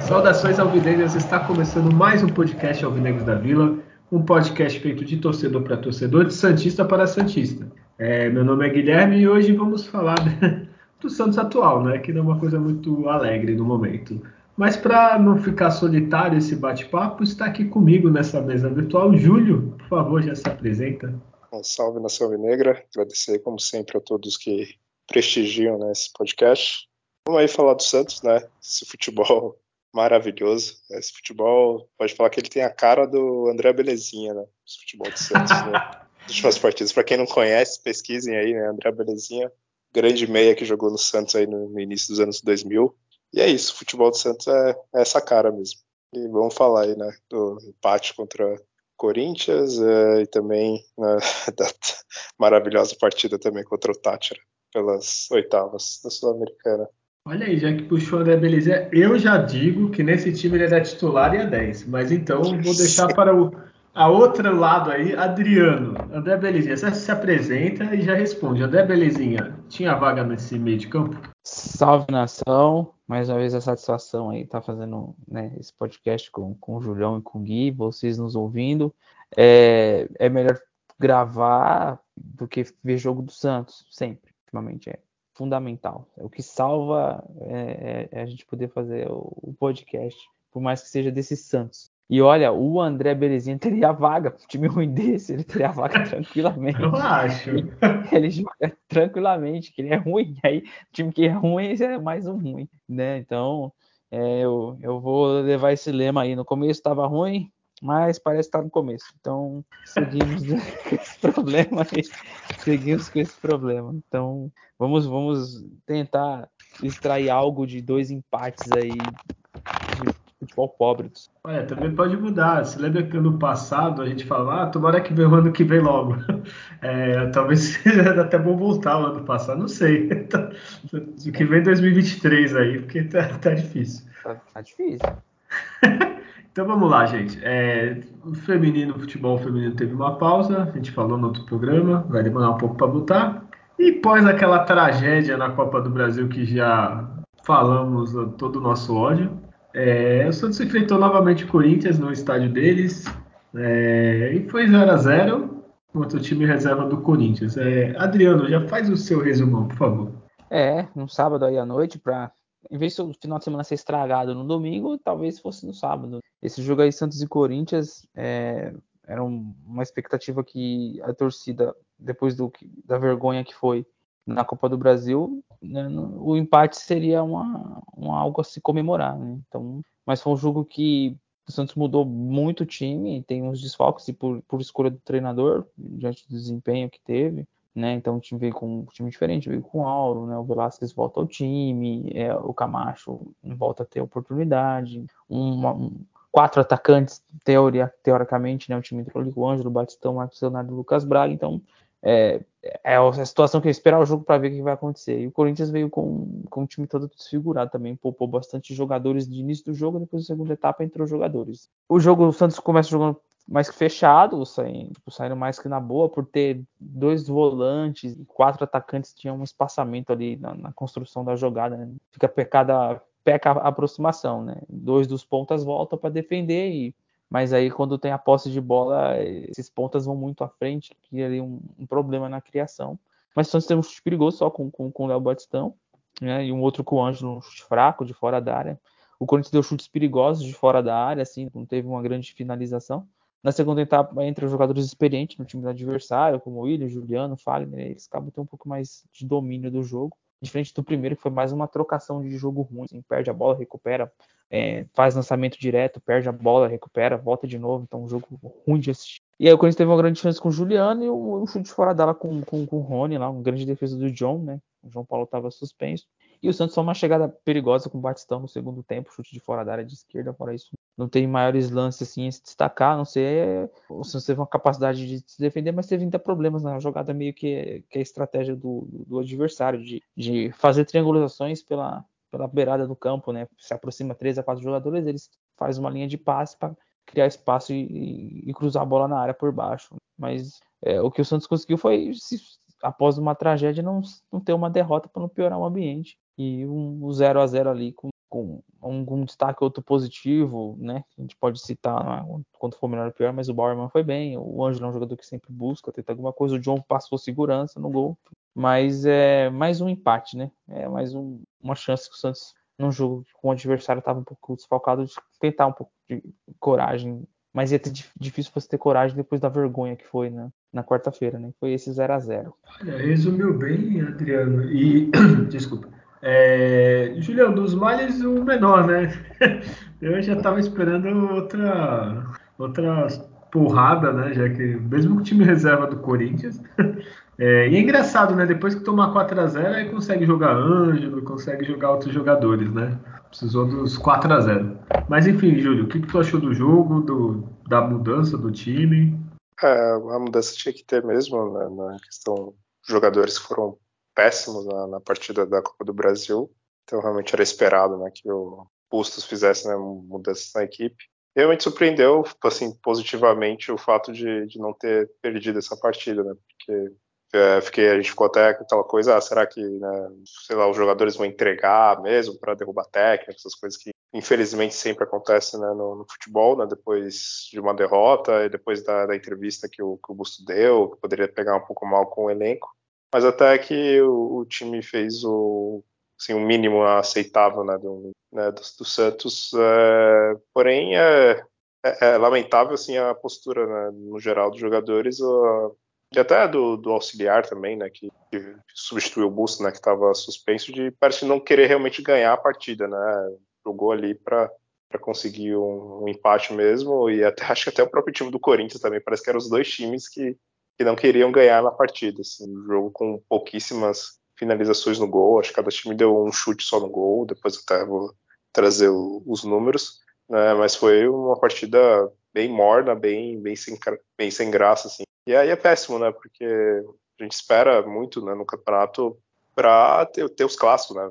Saudações alvinegras, está começando mais um podcast Alvinegros da Vila, um podcast feito de torcedor para torcedor, de Santista para Santista. É, meu nome é Guilherme e hoje vamos falar do Santos atual, né, que não é uma coisa muito alegre no momento. Mas para não ficar solitário esse bate-papo, está aqui comigo nessa mesa virtual Júlio, por favor, já se apresenta. Um salve nação alvinegra, agradecer como sempre a todos que prestigiam né, esse podcast. Vamos aí falar do Santos, né? Esse futebol maravilhoso. Esse futebol, pode falar que ele tem a cara do André Belezinha, né? Esse futebol do Santos, né? As últimas partidas. Para quem não conhece, pesquisem aí, né? André Belezinha, grande meia que jogou no Santos aí no, início dos anos 2000. E é isso, o futebol do Santos é, é, essa cara mesmo. E vamos falar aí, né? Do empate contra Corinthians é, e também né, da maravilhosa partida também contra o Tátira pelas oitavas da Sul-Americana. Olha aí, já que puxou o André Belize, eu já digo que nesse time ele é titular e é 10. Mas então vou deixar para o a outro lado aí, Adriano. André Belezinha, você se apresenta e já responde. André Belezinha, tinha vaga nesse meio de campo? Salve nação, mais uma vez a satisfação aí tá fazendo né, esse podcast com, com o Julião e com o Gui, vocês nos ouvindo. É, é melhor gravar do que ver jogo do Santos, sempre, ultimamente é fundamental. É o que salva é, é, é a gente poder fazer o, o, podcast, por mais que seja desse Santos. E olha, o André Belezinha teria vaga, um time ruim desse, ele teria vaga tranquilamente. Eu acho. Ele joga tranquilamente, que ele é ruim, aí time que é ruim é mais um ruim, né? Então, é, eu, eu vou levar esse lema aí. No começo estava ruim, mas parece estar no começo. Então, seguimos com esse problema aí. Seguimos com esse problema. Então, vamos, vamos tentar extrair algo de dois empates aí futebol pobre. Olha, também pode mudar. Se lembra que ano passado a gente falava, ah, tomara que venha o ano que vem logo. É, talvez seja até bom voltar o ano passado, não sei. O que vem 2023 aí, porque tá, tá difícil. Tá, tá difícil. Então vamos lá, gente. É, o feminino, o futebol feminino teve uma pausa, a gente falou no outro programa, vai demorar um pouco para voltar. E pós aquela tragédia na Copa do Brasil que já falamos todo o nosso ódio, é, o Santos enfrentou novamente o Corinthians no estádio deles é, e foi 0 a 0 contra o time reserva do Corinthians. É, Adriano, já faz o seu resumão, por favor. É, no sábado aí à noite, para em vez do final de semana ser estragado no domingo, talvez fosse no sábado. Esse jogo aí, Santos e Corinthians, é, era uma expectativa que a torcida, depois do, da vergonha que foi na Copa do Brasil, né, o empate seria uma, uma, algo a se comemorar. Né? Então, mas foi um jogo que o Santos mudou muito o time, tem uns desfalques por, por escolha do treinador, diante do desempenho que teve né? Então o time veio com um time diferente, veio com o Auro, né? O Velasquez volta ao time, é, o Camacho volta a ter oportunidade, um, quatro atacantes, teoria, teoricamente, né? O time entrou ali com o Ângelo, Batistão, Marcos Leonardo e Lucas Braga, então é, é a situação que eu esperar o jogo para ver o que vai acontecer. E o Corinthians veio com, com o time todo desfigurado também, poupou bastante jogadores de início do jogo, depois da segunda etapa entrou jogadores. O jogo, o Santos começa jogando mais que fechado, saindo, tipo, saindo mais que na boa, por ter dois volantes, quatro atacantes, tinha um espaçamento ali na, na construção da jogada, né? Fica pecada, peca a aproximação, né? Dois dos pontas voltam para defender, e, mas aí quando tem a posse de bola, esses pontas vão muito à frente, que ali um, um problema na criação. Mas nós temos um chute perigoso só com, com, com o Léo Batistão, né? E um outro com o Ângelo, um chute fraco de fora da área. O Corinthians deu chutes perigosos de fora da área, assim, não teve uma grande finalização. Na segunda etapa, entre os jogadores experientes no time do adversário, como o William, Juliano, Fagner, eles acabam tendo um pouco mais de domínio do jogo. Diferente do primeiro, que foi mais uma trocação de jogo ruim. Assim, perde a bola, recupera, é, faz lançamento direto, perde a bola, recupera, volta de novo. Então, um jogo ruim de assistir. E aí o Corinthians teve uma grande chance com o Juliano e um, um chute fora dela com, com, com o Rony lá, uma grande defesa do John, né? O João Paulo estava suspenso. E o Santos só uma chegada perigosa com o Batistão no segundo tempo, chute de fora da área de esquerda, fora isso. Não tem maiores lances assim a se destacar, não sei o Santos teve uma capacidade de se defender, mas teve ainda problemas na jogada, meio que, que é a estratégia do, do adversário, de, de fazer triangulações pela, pela beirada do campo, né? Se aproxima três a quatro jogadores, eles fazem uma linha de passe para criar espaço e, e, cruzar a bola na área por baixo. Mas é, o que o Santos conseguiu foi, se, após uma tragédia, não, não ter uma derrota para não piorar o ambiente. E um 0 a 0 ali com, com um, destaque outro positivo, né? A gente pode citar né, quanto for melhor ou pior, mas o Bauerman foi bem. O Ângelo é um jogador que sempre busca, tenta alguma coisa. O John passou segurança no gol. Mas é mais um empate, né? É mais um, uma chance que o Santos num jogo com o adversário estava um pouco desfalcado, de tentar um pouco de coragem. Mas ia ter difícil você ter coragem depois da vergonha que foi né, na quarta-feira, né? Foi esse 0 a 0 Resumiu bem, Adriano. E, desculpa. É, Julião, dos males o menor, né? Eu já estava esperando outra, outra porrada, né? Já que mesmo que o time reserva do Corinthians, É, e é engraçado, né? Depois que tomar 4x0, aí consegue jogar Ângelo, consegue jogar outros jogadores, né? Precisou dos 4x0. Mas enfim, Júlio, o que, que tu achou do jogo, do, da mudança do time? É, a mudança tinha que ter mesmo, né, na questão jogadores foram péssimos na, na, partida da Copa do Brasil. Então realmente era esperado né, que o Bustos fizesse né, mudanças na equipe. Realmente surpreendeu assim, positivamente o fato de, de não ter perdido essa partida, né? Porque é, fiquei, a gente ficou até aquela coisa, ah, será que, né, sei lá, os jogadores vão entregar mesmo para derrubar técnico, essas coisas que infelizmente sempre acontecem né, no, no, futebol, né, depois de uma derrota e depois da, da entrevista que o, que o Busto deu, que poderia pegar um pouco mal com o elenco, mas até que o, o time fez o, assim, o mínimo aceitável né, do, né, do, do Santos, é, porém é, é, é, lamentável assim, a postura né, no geral dos jogadores, e até do, do auxiliar também, né, que, que substituiu o Busto, né, que estava suspenso, de parece não querer realmente ganhar a partida, né, jogou ali para para conseguir um, um, empate mesmo e até acho que até o próprio time do Corinthians também parece que eram os dois times que, que não queriam ganhar na partida, assim, um jogo com pouquíssimas finalizações no gol, acho que cada time deu um chute só no gol, depois até vou trazer o, os números, né, mas foi uma partida bem morna, bem bem sem, bem sem graça assim. E aí é péssimo, né? Porque a gente espera muito né, no campeonato para ter, ter, os clássicos, né?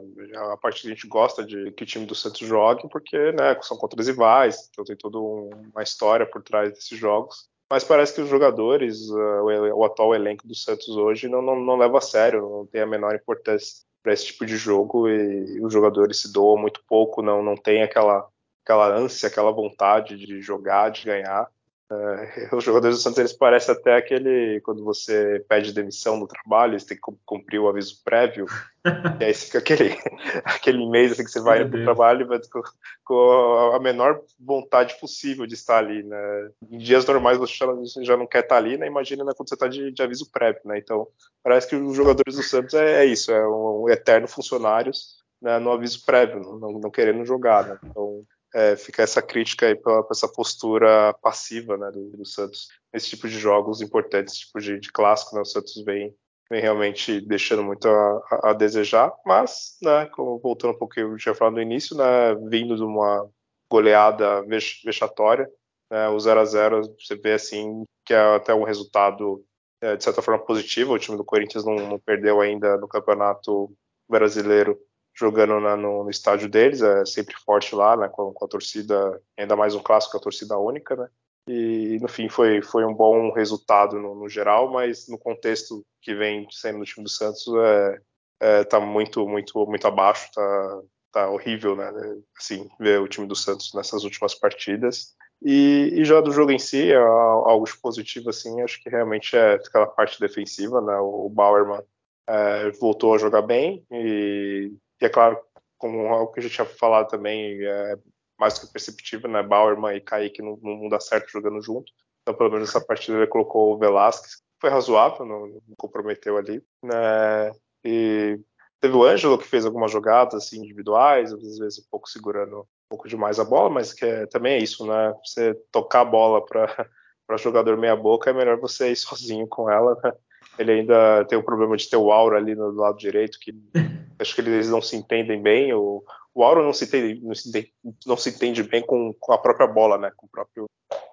A parte que a gente gosta de que o time do Santos jogue, porque né, são contra os rivais, então tem toda uma história por trás desses jogos. Mas parece que os jogadores, uh, o, atual elenco do Santos hoje, não, não, não leva a sério, não tem a menor importância para esse tipo de jogo e, os jogadores se doam muito pouco, não, não tem aquela, aquela ânsia, aquela vontade de jogar, de ganhar. Uh, os jogadores do Santos eles parecem até aquele quando você pede demissão no trabalho, você tem que cumprir o aviso prévio, e aí fica aquele, aquele mês assim, que você vai para o trabalho vai com, com, a menor vontade possível de estar ali. Né? Em dias normais você já, já não quer estar ali, né? imagina né, quando você está de, de, aviso prévio. Né? Então parece que os jogadores do Santos é, é isso, é um, um eterno funcionários né, no aviso prévio, não, não querendo jogar. Né? Então é, fica essa crítica aí para essa postura passiva né, do, do, Santos. Nesse tipo de jogos importantes, tipo de, de clássico, né, o Santos vem, vem realmente deixando muito a, a, a desejar, mas, né, voltando um pouquinho, eu tinha falado no início, né, vindo de uma goleada vex, vexatória, né, o 0 a 0 você vê assim que é até um resultado é, de certa forma positivo, o time do Corinthians não, não perdeu ainda no campeonato brasileiro jogando na, no, no, estádio deles, é sempre forte lá, né, com, com, a torcida, ainda mais um clássico, a torcida única, né, e no fim foi, foi um bom resultado no, no geral, mas no contexto que vem sendo no time do Santos, é, é, tá muito, muito, muito abaixo, tá, tá horrível, né, assim, ver o time do Santos nessas últimas partidas, e, e, já do jogo em si, é algo positivo, assim, acho que realmente é aquela parte defensiva, né? O Bauerman é, voltou a jogar bem e e é claro, como algo que a gente tinha falado também, é mais que perceptível, né? Bauerman e Kaique não, não dá certo jogando junto. Então, pelo menos nessa partida ele colocou o Velasquez, foi razoável, não, não comprometeu ali. Né? E teve o Ângelo que fez algumas jogadas assim, individuais, às vezes um pouco segurando um pouco demais a bola, mas que é, também é isso, né? Você tocar a bola para jogador meia boca é melhor você ir sozinho com ela. Né? Ele ainda tem o problema de ter o aura ali no lado direito que Acho que eles não se entendem bem. O, o Auro não se entende, não se entende, não se entende bem com, com, a própria bola, né? Com o próprio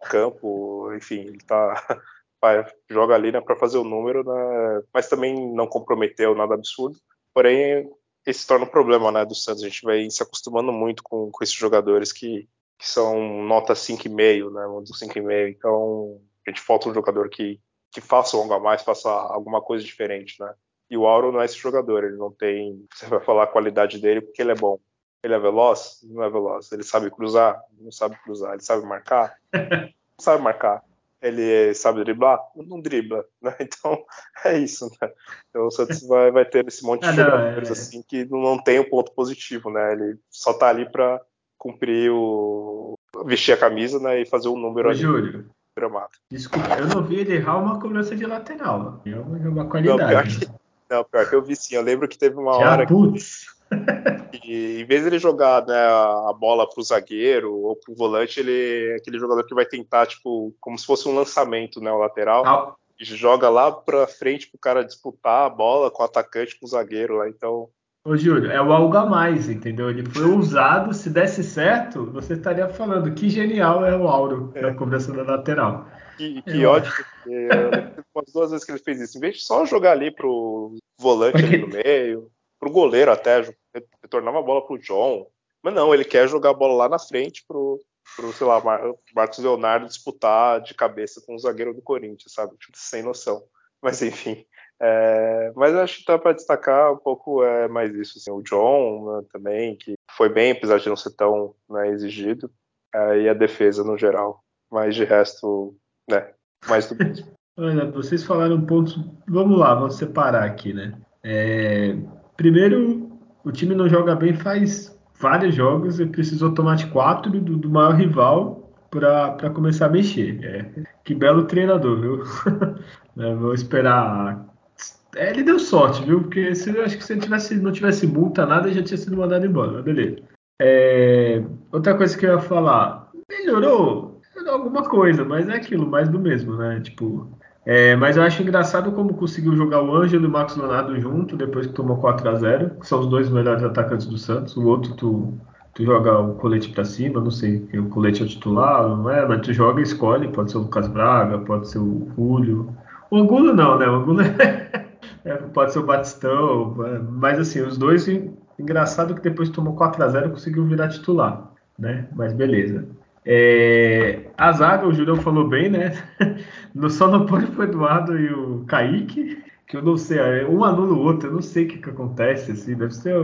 campo. Enfim, ele tá. joga ali né, para fazer o número, né, mas também não comprometeu nada absurdo. Porém, esse se torna um problema né, do Santos. A gente vai se acostumando muito com, com esses jogadores que, que são nota 5,5, né? Vamos dizer 5,5. Então, a gente falta um jogador que, que faça algo a mais, faça alguma coisa diferente, né? E o Auro não é esse jogador, ele não tem. Você vai falar a qualidade dele porque ele é bom. Ele é veloz? Não é veloz. Ele sabe cruzar? Não sabe cruzar. Ele sabe marcar? Não sabe marcar ele sabe driblar? Não dribla, né? Então é isso, né? Então o Santos vai, vai ter esse monte de ah, jogadores é... assim que não tem o um ponto positivo, né? Ele só tá ali para cumprir o vestir a camisa, né, e fazer um número Ô, ali. Júlio. Gramado. Desculpa, eu não vi ele errar uma cobrança de lateral. É uma qualidade. Não, pior que, não, pior que eu vi sim. Eu lembro que teve uma Já, hora putz. que e em vez de ele jogar né, a bola pro zagueiro ou pro volante, ele é aquele jogador que vai tentar, tipo, como se fosse um lançamento, né, o lateral. Ah. E joga lá pra frente pro cara disputar a bola com o atacante, com o zagueiro lá. Então. Ô, Júlio, é o algo a mais, entendeu? Ele foi usado, se desse certo, você estaria falando que genial é o Auro é. na cobrança da lateral. Que, que ódio, umas duas vezes que ele fez isso. Em vez de só jogar ali pro volante Porque... ali no meio, pro goleiro até, retornava a bola pro John. Mas não, ele quer jogar a bola lá na frente pro, pro sei lá, Marcos Leonardo disputar de cabeça com o zagueiro do Corinthians, sabe? Tipo, sem noção. Mas enfim. É, mas acho que dá para destacar um pouco é, mais isso. Assim, o John né, também, que foi bem, apesar de não ser tão né, exigido, é, e a defesa no geral. Mas de resto, né, mais do mesmo. Olha, vocês falaram pontos. Vamos lá, vamos separar aqui, né? É, Primeiro, o time não joga bem faz vários jogos e precisou tomar de quatro do, do maior rival para começar a mexer. É, que belo treinador, viu? é, vou esperar. É, ele deu sorte, viu? Porque se, acho que se ele tivesse, não tivesse multa, nada, já tinha sido mandado embora. Mas beleza. É, outra coisa que eu ia falar, melhorou, melhorou alguma coisa, mas é aquilo, mais do mesmo, né? Tipo, é, mas eu acho engraçado como conseguiu jogar o Ângelo e o Max Leonardo junto depois que tomou 4 a 0 que são os dois melhores atacantes do Santos. O outro, tu, tu joga o colete para cima, não sei, o colete é o titular, não é? Mas tu joga e escolhe, pode ser o Lucas Braga, pode ser o Julio. O Angulo não, né? O Angulo é, é, pode ser o Batistão, mas assim, os dois, engraçado que depois tomou 4 a 0 conseguiu virar titular, né? Mas beleza. É, a zaga, o Julião falou bem, né? Só não pode o Eduardo e o Kaique, que eu não sei, é, um anula o outro, eu não sei o que, que acontece, assim, deve ser.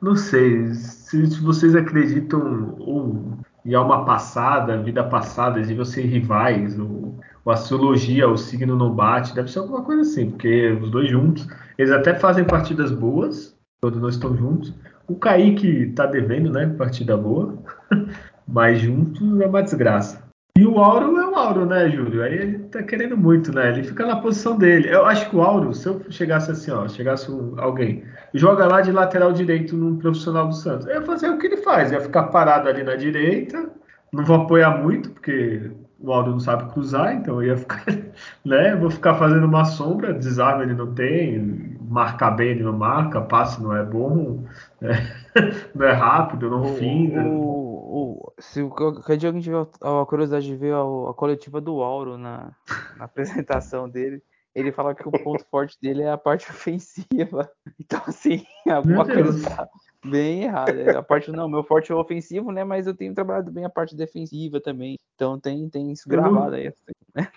Não sei se, se vocês acreditam ou em alma passada, vida passada, de vocês rivais, ou, ou astrologia, o signo não bate, deve ser alguma coisa assim, porque os dois juntos, eles até fazem partidas boas, quando não estão juntos. O Kaique tá devendo, né? Partida boa. Mas juntos é uma desgraça. E o Auro é o Auro, né, Júlio? Aí ele tá querendo muito, né? Ele fica na posição dele. Eu acho que o Auro, se eu chegasse assim, ó, chegasse alguém, joga lá de lateral direito num profissional do Santos, eu ia fazer o que ele faz, ia ficar parado ali na direita, não vou apoiar muito, porque o Aldo não sabe cruzar, então eu ia ficar, né? Vou ficar fazendo uma sombra, desarme ele não tem, marcar bem ele não marca, passe não é bom, né? não é rápido, não finda. O, o, se alguém tiver a curiosidade de ver a, a coletiva do Auro na, na apresentação dele, ele fala que o ponto forte dele é a parte ofensiva. Então, assim, alguma coisa tá bem errada. A parte, não, meu forte é o ofensivo, né? Mas eu tenho trabalhado bem a parte defensiva também. Então tem, tem isso gravado aí. Assim, né?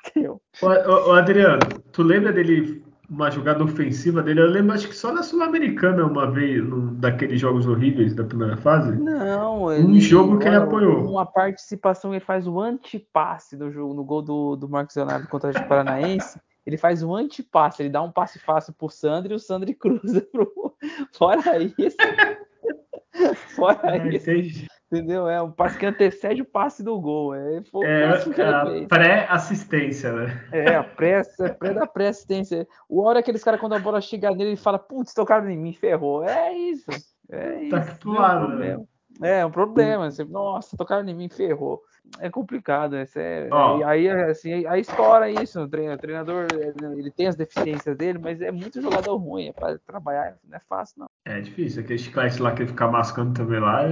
o, o, Adriano, tu lembra dele uma jogada ofensiva dele. Eu lembro, acho que só na Sul-Americana uma vez, num daqueles jogos horríveis da primeira fase. Não, ele, um jogo que ele apoiou. Uma participação, ele faz o antipasse no jogo, no gol do, do Marcos Leonardo contra o Paranaense. Ele faz um antipasse, ele dá um passe fácil pro Sandro e o Sandro cruza pro. Fora isso. Fora ah, isso. Entendi. Entendeu? É um passe que antecede o passe do gol. É, foi é, a pré-assistência, né? É, a pré, pré da pré-assistência. O hora aqueles caras, quando a bola chega nele, ele fala, putz, tocaram em mim, ferrou. É isso. É tá isso. Tá né? É, é um problema. Você, nossa, tocaram em mim, ferrou. É complicado. É, oh. Aí, assim, aí estoura isso. O treinador, ele tem as deficiências dele, mas é muito jogador ruim. É para trabalhar, não é fácil, não. É difícil. Aquele chiclete lá que ele fica mascando também lá,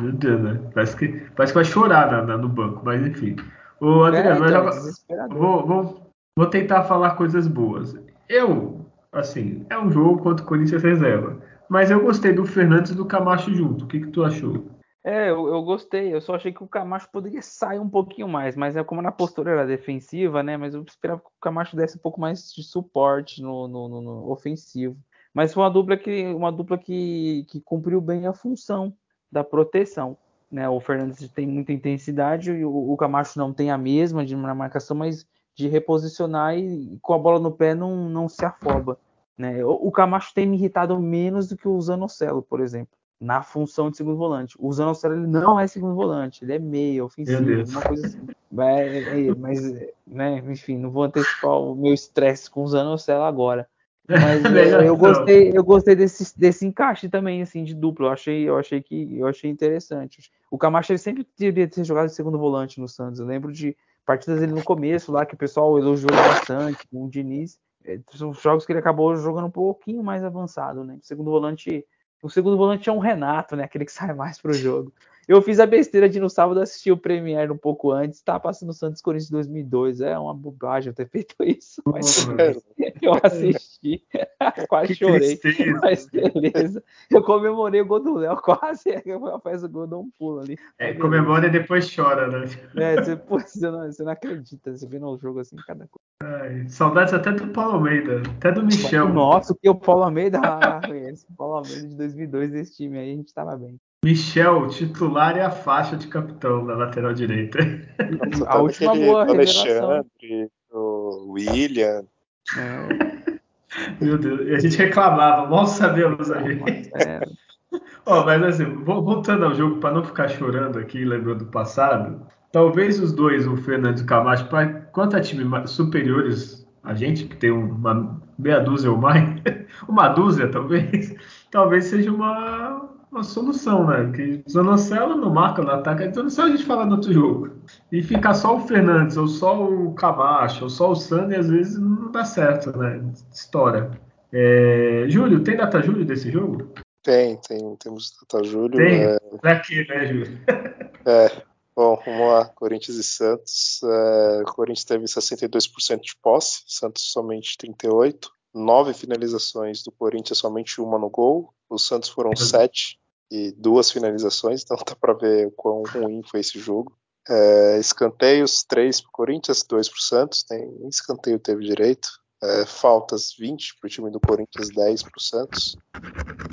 meu Deus, né? Parece que, parece que vai chorar na, na, no banco, mas enfim. O Adriano, é, então, vou, vou, vou tentar falar coisas boas. Eu, assim, é um jogo contra o Corinthians reserva. Mas eu gostei do Fernandes e do Camacho junto. O que, que tu achou? É, eu, eu, gostei. Eu só achei que o Camacho poderia sair um pouquinho mais, mas é como na postura era defensiva, né? Mas eu esperava que o Camacho desse um pouco mais de suporte no, no, no, no ofensivo. Mas foi uma dupla que uma dupla que, que cumpriu bem a função da proteção. Né? O Fernandes tem muita intensidade e o, o Camacho não tem a mesma de marcação, mas de reposicionar e com a bola no pé não, não se afoba. Né? O, Camacho tem me irritado menos do que o Zanocelo, por exemplo, na função de segundo volante. O Zanocelo ele não é segundo volante, ele é meio ofensivo, uma coisa assim. É, é, mas, né, enfim, não vou antecipar o meu estresse com o Zanocelo agora. Mas eu, eu gostei, eu gostei desse, desse encaixe também, assim, de duplo. Eu achei, eu achei que eu achei interessante. O Camacho ele sempre deveria ter jogado de segundo volante no Santos. Eu lembro de partidas dele no começo lá que o pessoal elogiou bastante com o Diniz. É, são jogos que ele acabou jogando um pouquinho mais avançado, né? O segundo volante, o segundo volante é um Renato, né? Aquele que sai mais pro jogo. Eu fiz a besteira de no sábado assistir o Premier um pouco antes, tá passando o Santos Corinthians 2002. É uma bobagem eu ter feito isso, mas eu assisti, quase chorei, tristeza. mas beleza. Eu comemorei o gol do Léo, quase faz o gol, dá um pulo ali. É, comemora e depois chora, né? É, você, pô, você, não, você não acredita, você vê no jogo assim, cada coisa. Ai, saudades até do Paulo Almeida, até do Michel. Nossa, que o Paulo Almeida, ah, esse Paulo Almeida de 2002 desse time aí, a gente tava bem. Michel, titular e a faixa de capitão na lateral direita. Nossa, a última boa Alexandre, o William. É. Meu Deus, e a gente reclamava, mal sabemos ali. É. oh, mas assim, voltando ao jogo, para não ficar chorando aqui, lembrando do passado, talvez os dois, o Fernando e o Camacho, quanto a times superiores a gente, que tem uma meia dúzia ou mais, uma dúzia talvez, talvez seja uma, uma solução, né? Que Zanocelo não marca no ataque, então só a gente falar no outro jogo. E ficar só o Fernandes, ou só o Camacho, ou só o Sandro, às vezes não dá certo, né? História. É... Júlio, tem data Júlio desse jogo? Tem, tem, temos data Júlio. Tem? É... Pra quê, né, Júlio? é. Bom, vamos lá, Corinthians e Santos. É, Corinthians teve 62% de posse, Santos somente 38%. Nove finalizações do Corinthians, somente uma no gol. Os Santos foram sete e duas finalizações, então dá para ver o quão ruim foi esse jogo. É, escanteios, três para o Corinthians, dois para o Santos, nem escanteio teve direito. É, faltas 20 para o time do Corinthians, 10 para o Santos.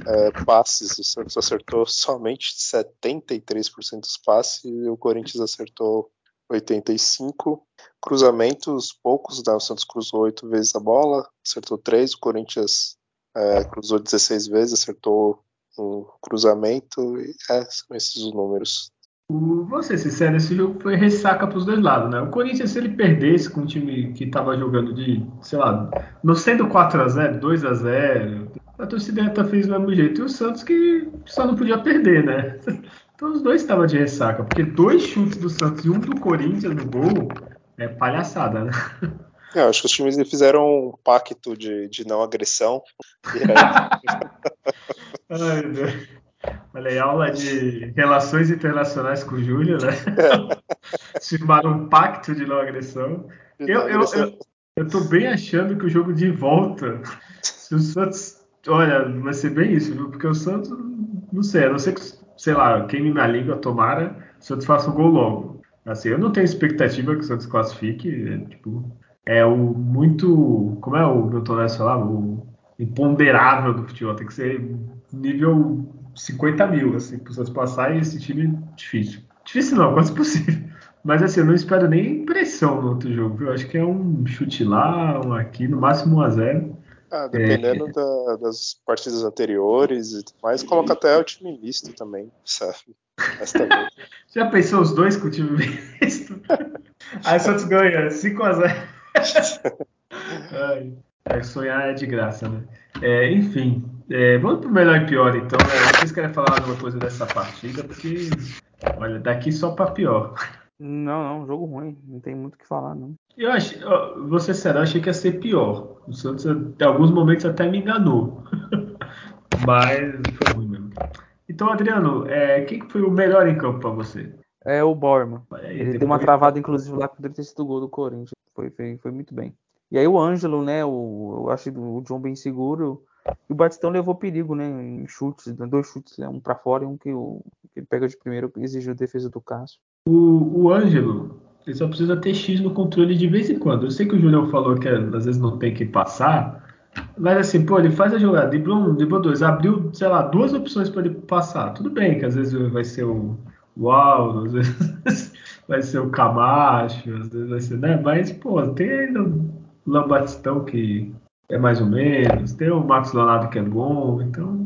É, passes, o Santos acertou somente 73% dos passes e o Corinthians acertou 85. Cruzamentos, poucos, né? o Santos cruzou 8 vezes a bola, acertou 3, o Corinthians é, cruzou 16 vezes, acertou um cruzamento, e é, são esses os números. Vou ser sincero, esse jogo foi ressaca para os dois lados, né? O Corinthians, se ele perdesse com um time que estava jogando de, sei lá, não sendo 4x0, 2x0, a torcida fez do mesmo jeito. E o Santos que só não podia perder, né? Então os dois estavam de ressaca, porque dois chutes do Santos e um do Corinthians no gol é palhaçada, né? É, acho que os times fizeram um pacto de, de não agressão. Ai, Deus. Olha aí, aula de relações internacionais com o Júlio, né? Firmaram um pacto de não agressão. Eu, eu, eu, eu tô bem achando que o jogo de volta, se o Santos. Olha, vai ser bem isso, viu? Porque o Santos, não sei, a não ser que, sei lá, queime na língua, tomara, o Santos faça um gol logo. Assim, eu não tenho expectativa que o Santos classifique. É, tipo, é o muito. Como é o Milton Neves falava? O imponderável do futebol. Tem que ser nível 50 mil, assim, para vocês passarem esse time difícil. Difícil não, quase possível. Mas assim, eu não espero nem pressão no outro jogo. Eu acho que é um chute lá, um aqui, no máximo 1 a 0 ah, dependendo é... da, das partidas anteriores e tudo mais, coloca até o time misto também, sabe? Também... Já pensou os dois com o time misto? Aí o Santos ganha 5 a 0 É, sonhar é de graça, né? É, enfim, é, vamos pro melhor e pior, então. Né? Vocês querem falar alguma coisa dessa partida? Porque, olha, daqui só para pior. Não, não, jogo ruim. Não tem muito o que falar, não. Eu achei, vou ser sério, eu achei que ia ser pior. O Santos, em alguns momentos, até me enganou. Mas foi ruim mesmo. Então, Adriano, é, quem foi o melhor em campo para você? É o Borman. Ele deu uma travada, inclusive, lá com o sido gol do Corinthians. Foi, foi, foi muito bem. E aí o Ângelo, né? O, eu acho o John bem seguro. E o Batistão levou perigo, né? Em chutes, dois chutes, né, um para fora e um que, o, que ele pega de primeiro, exigiu a defesa do Cássio. O, o Ângelo, ele só precisa ter X no controle de vez em quando. Eu sei que o Julião falou que às vezes não tem que passar, mas assim, pô, ele faz a jogada, driblou um, driblou dois, abriu, sei lá, duas opções para ele passar. Tudo bem que às vezes vai ser o, Aldo, às vezes vai ser o Camacho, às vezes vai ser, né? Mas, pô, tem o Lambatistão que é mais ou menos, tem o Marcos Leonardo que é bom, então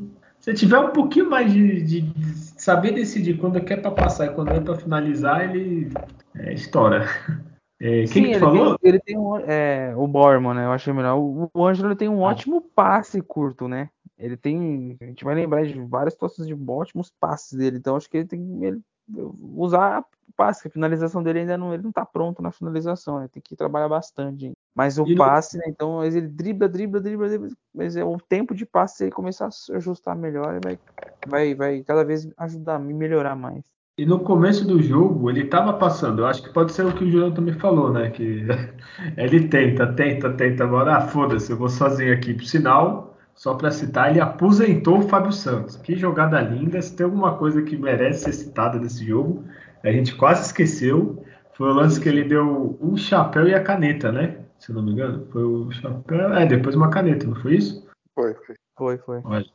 se tiver um pouquinho mais de, de, saber decidir quando é que é para passar e quando é para finalizar, ele é, estoura. É, quem Sim, que ele falou? Tem, ele tem um, é, o Borman, né? Eu achei melhor. O, o Ângelo tem um ah. ótimo passe curto, né? Ele tem. A gente vai lembrar de várias situações de ótimos passes dele. Então acho que ele tem. Ele, usar passe, a finalização dele ainda não, ele não tá pronto na finalização, né? Tem que trabalhar bastante. Mas o e passe, né? Então ele dribla, dribla, dribla, dribla, mas é o tempo de passe, se ele começar a se ajustar melhor, vai, vai, vai cada vez ajudar a me melhorar mais. E no começo do jogo, ele estava passando. Eu acho que pode ser o que o Julião também falou, né? Que ele tenta, tenta, tenta. Agora, ah, foda-se, eu vou sozinho aqui. Por sinal, só para citar, ele aposentou o Fábio Santos. Que jogada linda. Se tem alguma coisa que merece ser citada nesse jogo, a gente quase esqueceu. Foi o lance que ele deu um chapéu e a caneta, né? Se não me engano. Foi o chapéu. É, depois uma caneta, não foi isso? Foi, foi. Foi, foi. Olha,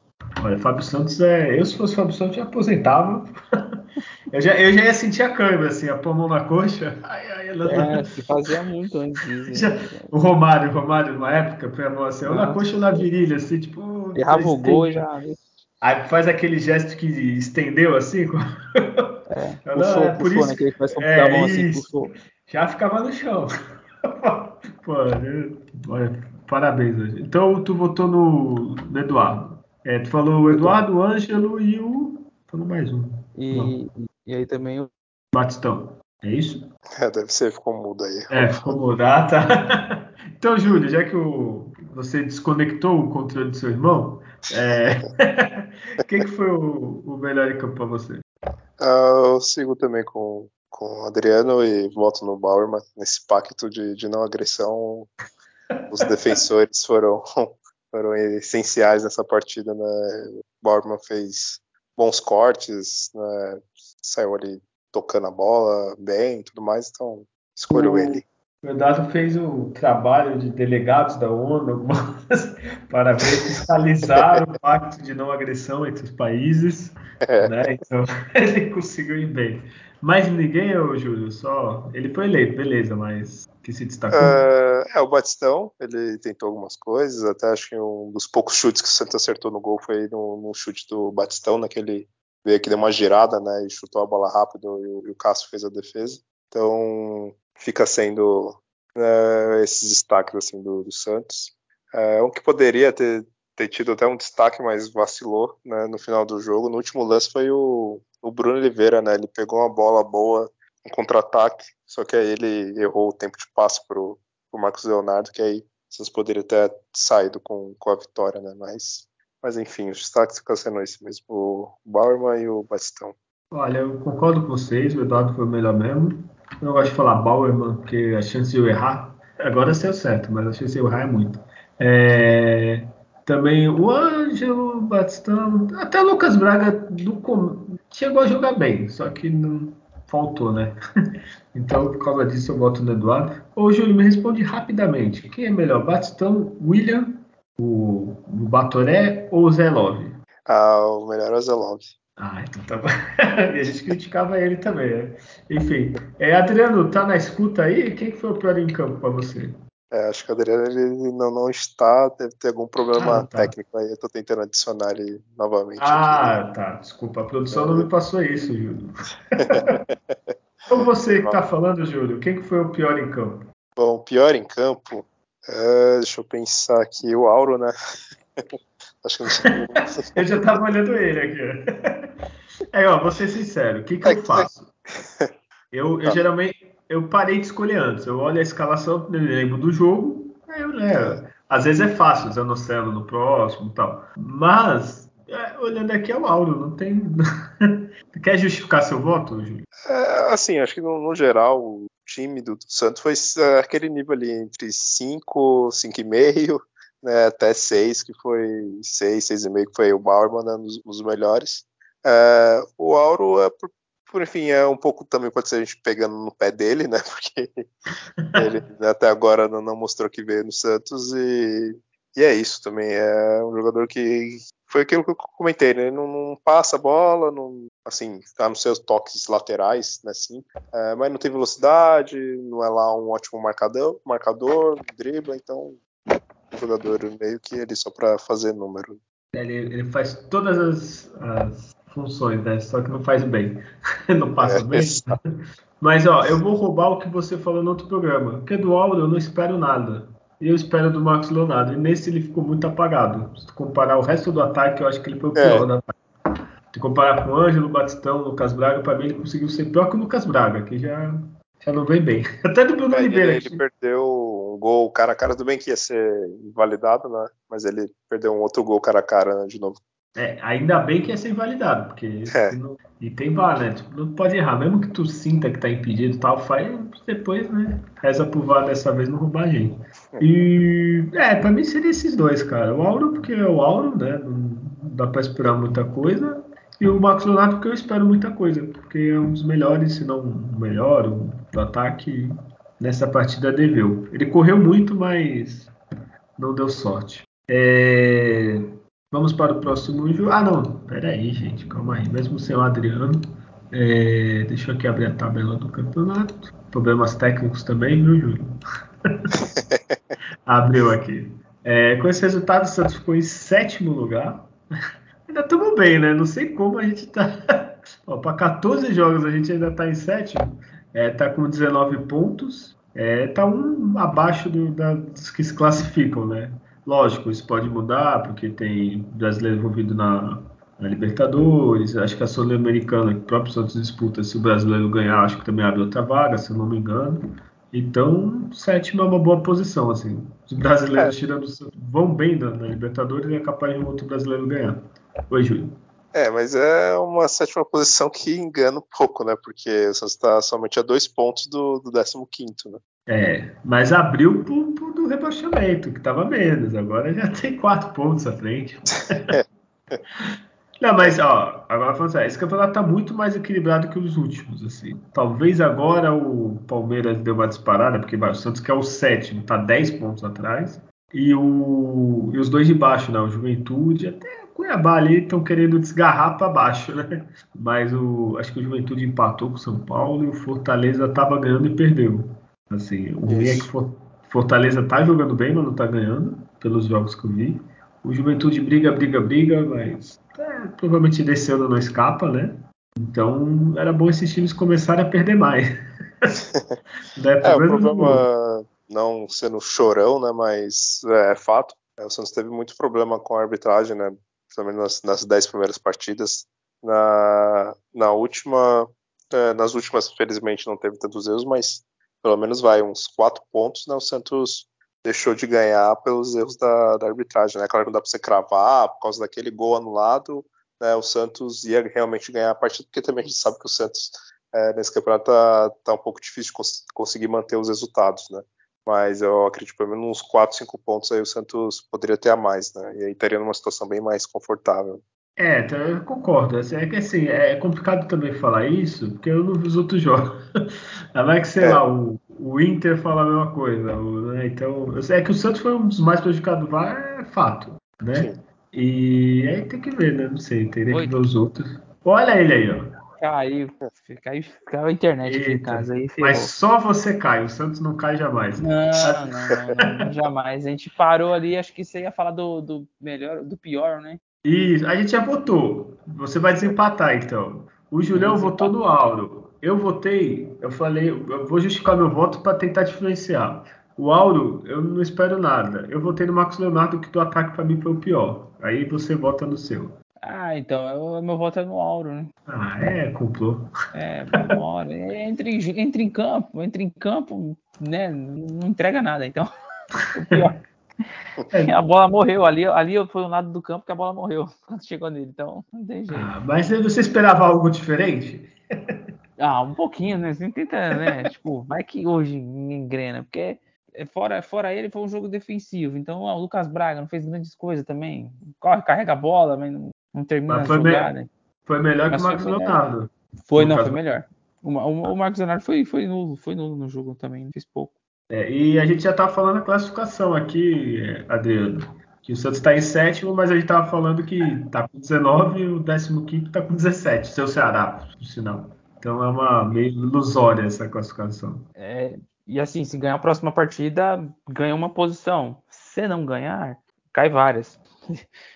olha Fábio Santos é. Eu, se fosse Fábio Santos, já aposentava. eu, já, eu já ia sentir a câmera, assim, a mão na coxa. Ai, ai, ela... É, se fazia muito antes disso. Já, né? o Romário, o Romário, numa época, foi a mão assim, ou na coxa ou na virilha, assim, tipo. Errava o gol e já. Aí faz aquele gesto que estendeu assim. É, puxou, é, puxou, isso, né? Que ele faz com é, a mão assim, puxou. Já ficava no chão. Pô, olha, parabéns hoje. Então tu votou no, no Eduardo. É, tu falou o Eduardo, o Ângelo e o. Falou mais um. E, e aí também o. Batistão. É isso? É, deve ser, ficou mudo aí. É, ficou mudo. Ah, tá. Então, Júlio, já que o, você desconectou o controle do seu irmão, é... quem que foi o, o melhor em campo para você? Uh, eu sigo também com, com o Adriano e voto no Bauerman. Nesse pacto de, de não agressão, os defensores foram, foram essenciais nessa partida. Né? O Bauerman fez bons cortes, né? saiu ali tocando a bola bem e tudo mais, então escolho o, ele. O Eduardo fez o trabalho de delegados da ONU para ver fiscalizar o pacto de não agressão entre os países. É. Né? Então ele conseguiu ir bem. Mas ninguém, ô Júlio, só. Ele foi eleito, beleza, mas que se destacou? Uh, é, o Batistão, ele tentou algumas coisas, até acho que um dos poucos chutes que o Santos acertou no gol foi no, chute do Batistão, naquele. Veio que deu uma girada, né? E chutou a bola rápido e o, e o Cássio fez a defesa. Então, fica sendo né, esses destaques assim do, do Santos. É um que poderia ter, ter tido até um destaque, mas vacilou né, no final do jogo. No último lance foi o, o Bruno Oliveira, né? Ele pegou uma bola boa, um contra-ataque, só que aí ele errou o tempo de passe pro, pro Marcos Leonardo, que aí vocês poderiam ter saído com, com a vitória, né? Mas, mas enfim, os destaques ficam sendo esse mesmo, o Bauerman e o Bastão. Olha, eu concordo com vocês, o Eduardo foi o melhor mesmo. Eu gosto de falar Bauerman, porque a chance de eu errar, agora saiu certo, mas a chance de eu errar é muito. É, também o Ângelo Batistão, até o Lucas Braga do, chegou a jogar bem, só que não faltou, né? então, por causa disso, eu voto no Eduardo. Ô, Júlio, me responde rapidamente: quem é melhor, Batistão, William, o, o Batoré ou o Zé Love? Ah, o melhor é o Zé Love. Ah, então tá bom. e a gente criticava ele também, né? Enfim. É, Adriano, tá na escuta aí? Quem foi o pior em campo para você? É, acho que o Adriano ele não, não está, deve ter algum problema ah, tá. técnico aí. Eu tô tentando adicionar ele novamente. Ah, aqui. tá. Desculpa, a produção é. não me passou isso, Júlio. então você que tá falando, Júlio, quem que foi o pior em campo? Bom, o pior em campo, Uh, deixa eu pensar aqui, o Auro, né? Acho que não Eu já tava olhando ele aqui. É, ó, vou ser sincero, o que, que eu faço? Eu, eu tá. geralmente eu parei de escolher antes. Eu olho a escalação, lembro do jogo, aí eu levo. Às vezes é fácil, Zanocelo no próximo tal. Mas, é, olhando aqui é o Auro, não tem. Quer justificar seu voto, Júlio? É, assim, acho que no, no geral o time do, do Santos foi é, aquele nível ali entre 5, 5,5 né, até 6, que foi 6, 6,5, que foi o Bauerman né, nos, nos melhores. É, o Auro é por, por, enfim, é um pouco também pode ser a gente pegando no pé dele, né? Porque ele até agora não, não mostrou que veio no Santos e, e, é isso também. É um jogador que foi aquilo que eu comentei, né? Não, não passa a bola, não, assim, tá nos seus toques laterais, né? Sim, é, mas não tem velocidade, não é lá um ótimo marcador, marcador, dribla, então um jogador meio que ele só para fazer número. Ele, ele, faz todas as, as, funções, né? Só que não faz bem. não passa é, bem. Mas ó, eu vou roubar o que você falou no outro programa. Porque do Aldo eu não espero nada. E eu espero do Marcos Leonardo. E nesse ele ficou muito apagado. Se comparar o resto do ataque, eu acho que ele foi o pior é. do ataque. Se comparar com o Ângelo, Batistão, Lucas Braga, para mim ele conseguiu ser pior que o Lucas Braga, que já, já não vem bem. Até do Bruno é, Oliveira. Ele, ele perdeu um gol cara a cara, tudo bem que ia ser invalidado, né? Mas ele perdeu um outro gol cara a cara né, de novo. É, ainda bem que ia ser invalidado, porque é. não, e tem VAR, né? Tipo, não pode errar, mesmo que tu sinta que tá impedido e tal, faz depois, né? Reza pro VAR dessa vez não roubar a gente. E é, pra mim seria esses dois, cara. O Auro, porque é o Auro, né? Não dá pra esperar muita coisa. E o Max Leonardo, porque eu espero muita coisa, porque é um dos melhores, se não o melhor, do ataque nessa partida deveu. Ele correu muito, mas não deu sorte. É... Vamos para o próximo jogo. Ah, não. Pera aí, gente. Calma aí. Mesmo sem o Adriano. É... Deixa eu aqui abrir a tabela do campeonato. Problemas técnicos também, viu, Júlio? Abriu aqui. É, com esse resultado, o Santos ficou em sétimo lugar. ainda estamos bem, né? Não sei como a gente está. Para 14 jogos, a gente ainda está em sétimo. Está é, com 19 pontos. Está é, um abaixo do, da, dos que se classificam, né? Lógico, isso pode mudar, porque tem brasileiro envolvido na, na Libertadores, acho que a Sul-Americana, que o próprio Santos disputa, se o brasileiro ganhar, acho que também abre outra vaga, se eu não me engano. Então, sétimo é uma boa posição, assim. Os brasileiros é. tirando vão bem na, na Libertadores e é capaz de um outro brasileiro ganhar. Oi, Júlio. É, mas é uma sétima posição que engana um pouco, né? Porque o Santos está somente a dois pontos do, do 15, né? É, mas abriu pro, pro do rebaixamento, que estava menos. Agora já tem quatro pontos à frente. Não, mas ó, agora falando sério, esse campeonato tá muito mais equilibrado que os últimos, assim. Talvez agora o Palmeiras deu uma disparada, porque o Santos que é o sétimo, tá 10 pontos atrás. E, o, e os dois de baixo, né? O Juventude, até o Cuiabá ali estão querendo desgarrar para baixo, né? Mas o, acho que o Juventude empatou com o São Paulo e o Fortaleza tava ganhando e perdeu. Assim, o ruim é que Fortaleza tá jogando bem, mas não tá ganhando, pelos jogos que eu vi. O Juventude briga, briga, briga, mas é, provavelmente desse ano não escapa, né? Então era bom esses times começarem a perder mais. né? É, o problema não sendo chorão, né? Mas é, é fato. É, o Santos teve muito problema com a arbitragem, né? Principalmente nas, nas dez primeiras partidas. Na, na última, é, nas últimas, felizmente, não teve tantos erros, mas pelo menos vai uns quatro pontos, né? O Santos deixou de ganhar pelos erros da, da arbitragem, né? Claro que não dá para você cravar por causa daquele gol anulado, né? O Santos ia realmente ganhar a partida, porque também a gente sabe que o Santos é, nesse campeonato tá, tá, um pouco difícil de cons conseguir manter os resultados, né? Mas eu acredito pelo menos uns 4, 5 pontos aí o Santos poderia ter a mais, né? E aí estaria numa situação bem mais confortável. É, então eu concordo. Assim, é que assim, é complicado também falar isso, porque eu não vi os outros jogos. Vai que, sei é. lá, o, o Inter fala a mesma coisa. O, né, então, é que o Santos foi um dos mais prejudicados lá, é fato. Né? Sim. E aí tem que ver, né? Não sei, teria Oi. que ver os outros. Olha ele aí, ó. Caiu, caiu, caiu a internet Eita, aqui em casa aí. Ferrou. Mas só você cai, o Santos não cai jamais. Não, não, não, não, jamais. A gente parou ali, acho que você ia falar do, do melhor, do pior, né? Isso, a gente já votou. Você vai desempatar, então. O Julião votou no Auro. Eu votei, eu falei, eu vou justificar meu voto para tentar diferenciar. O Auro, eu não espero nada. Eu votei no Marcos Leonardo, que do ataque para mim foi o pior. Aí você vota no seu. Ah, então, eu, meu voto é no Auro, né? Ah, é, complô. É, Auro. Entre, entre em campo, entre em campo, né? Não entrega nada, então. O pior. É. A bola morreu ali, ali foi um lado do campo que a bola morreu quando chegou nele, então não tem jeito. Ah, mas você esperava algo diferente? Ah, um pouquinho, né? Você tenta, né? tipo, vai que hoje engrena, porque fora, fora ele foi um jogo defensivo. Então, ó, o Lucas Braga não fez grandes coisas também. Corre, carrega a bola, mas não, não termina mas foi a jogada. Me... Foi melhor mas que o Marcos Leonardo. Foi, não, foi melhor. O, o, o Marcos Leonardo foi, foi, nulo, foi nulo no jogo também, fez pouco. É, e a gente já tá falando a classificação aqui, Adriano. Que o Santos está em sétimo, mas a gente tava falando que tá com 19 e o 15 tá com 17, seu Ceará, por sinal. Então é uma meio ilusória essa classificação. É, e assim, se ganhar a próxima partida, ganha uma posição. Se não ganhar, cai várias.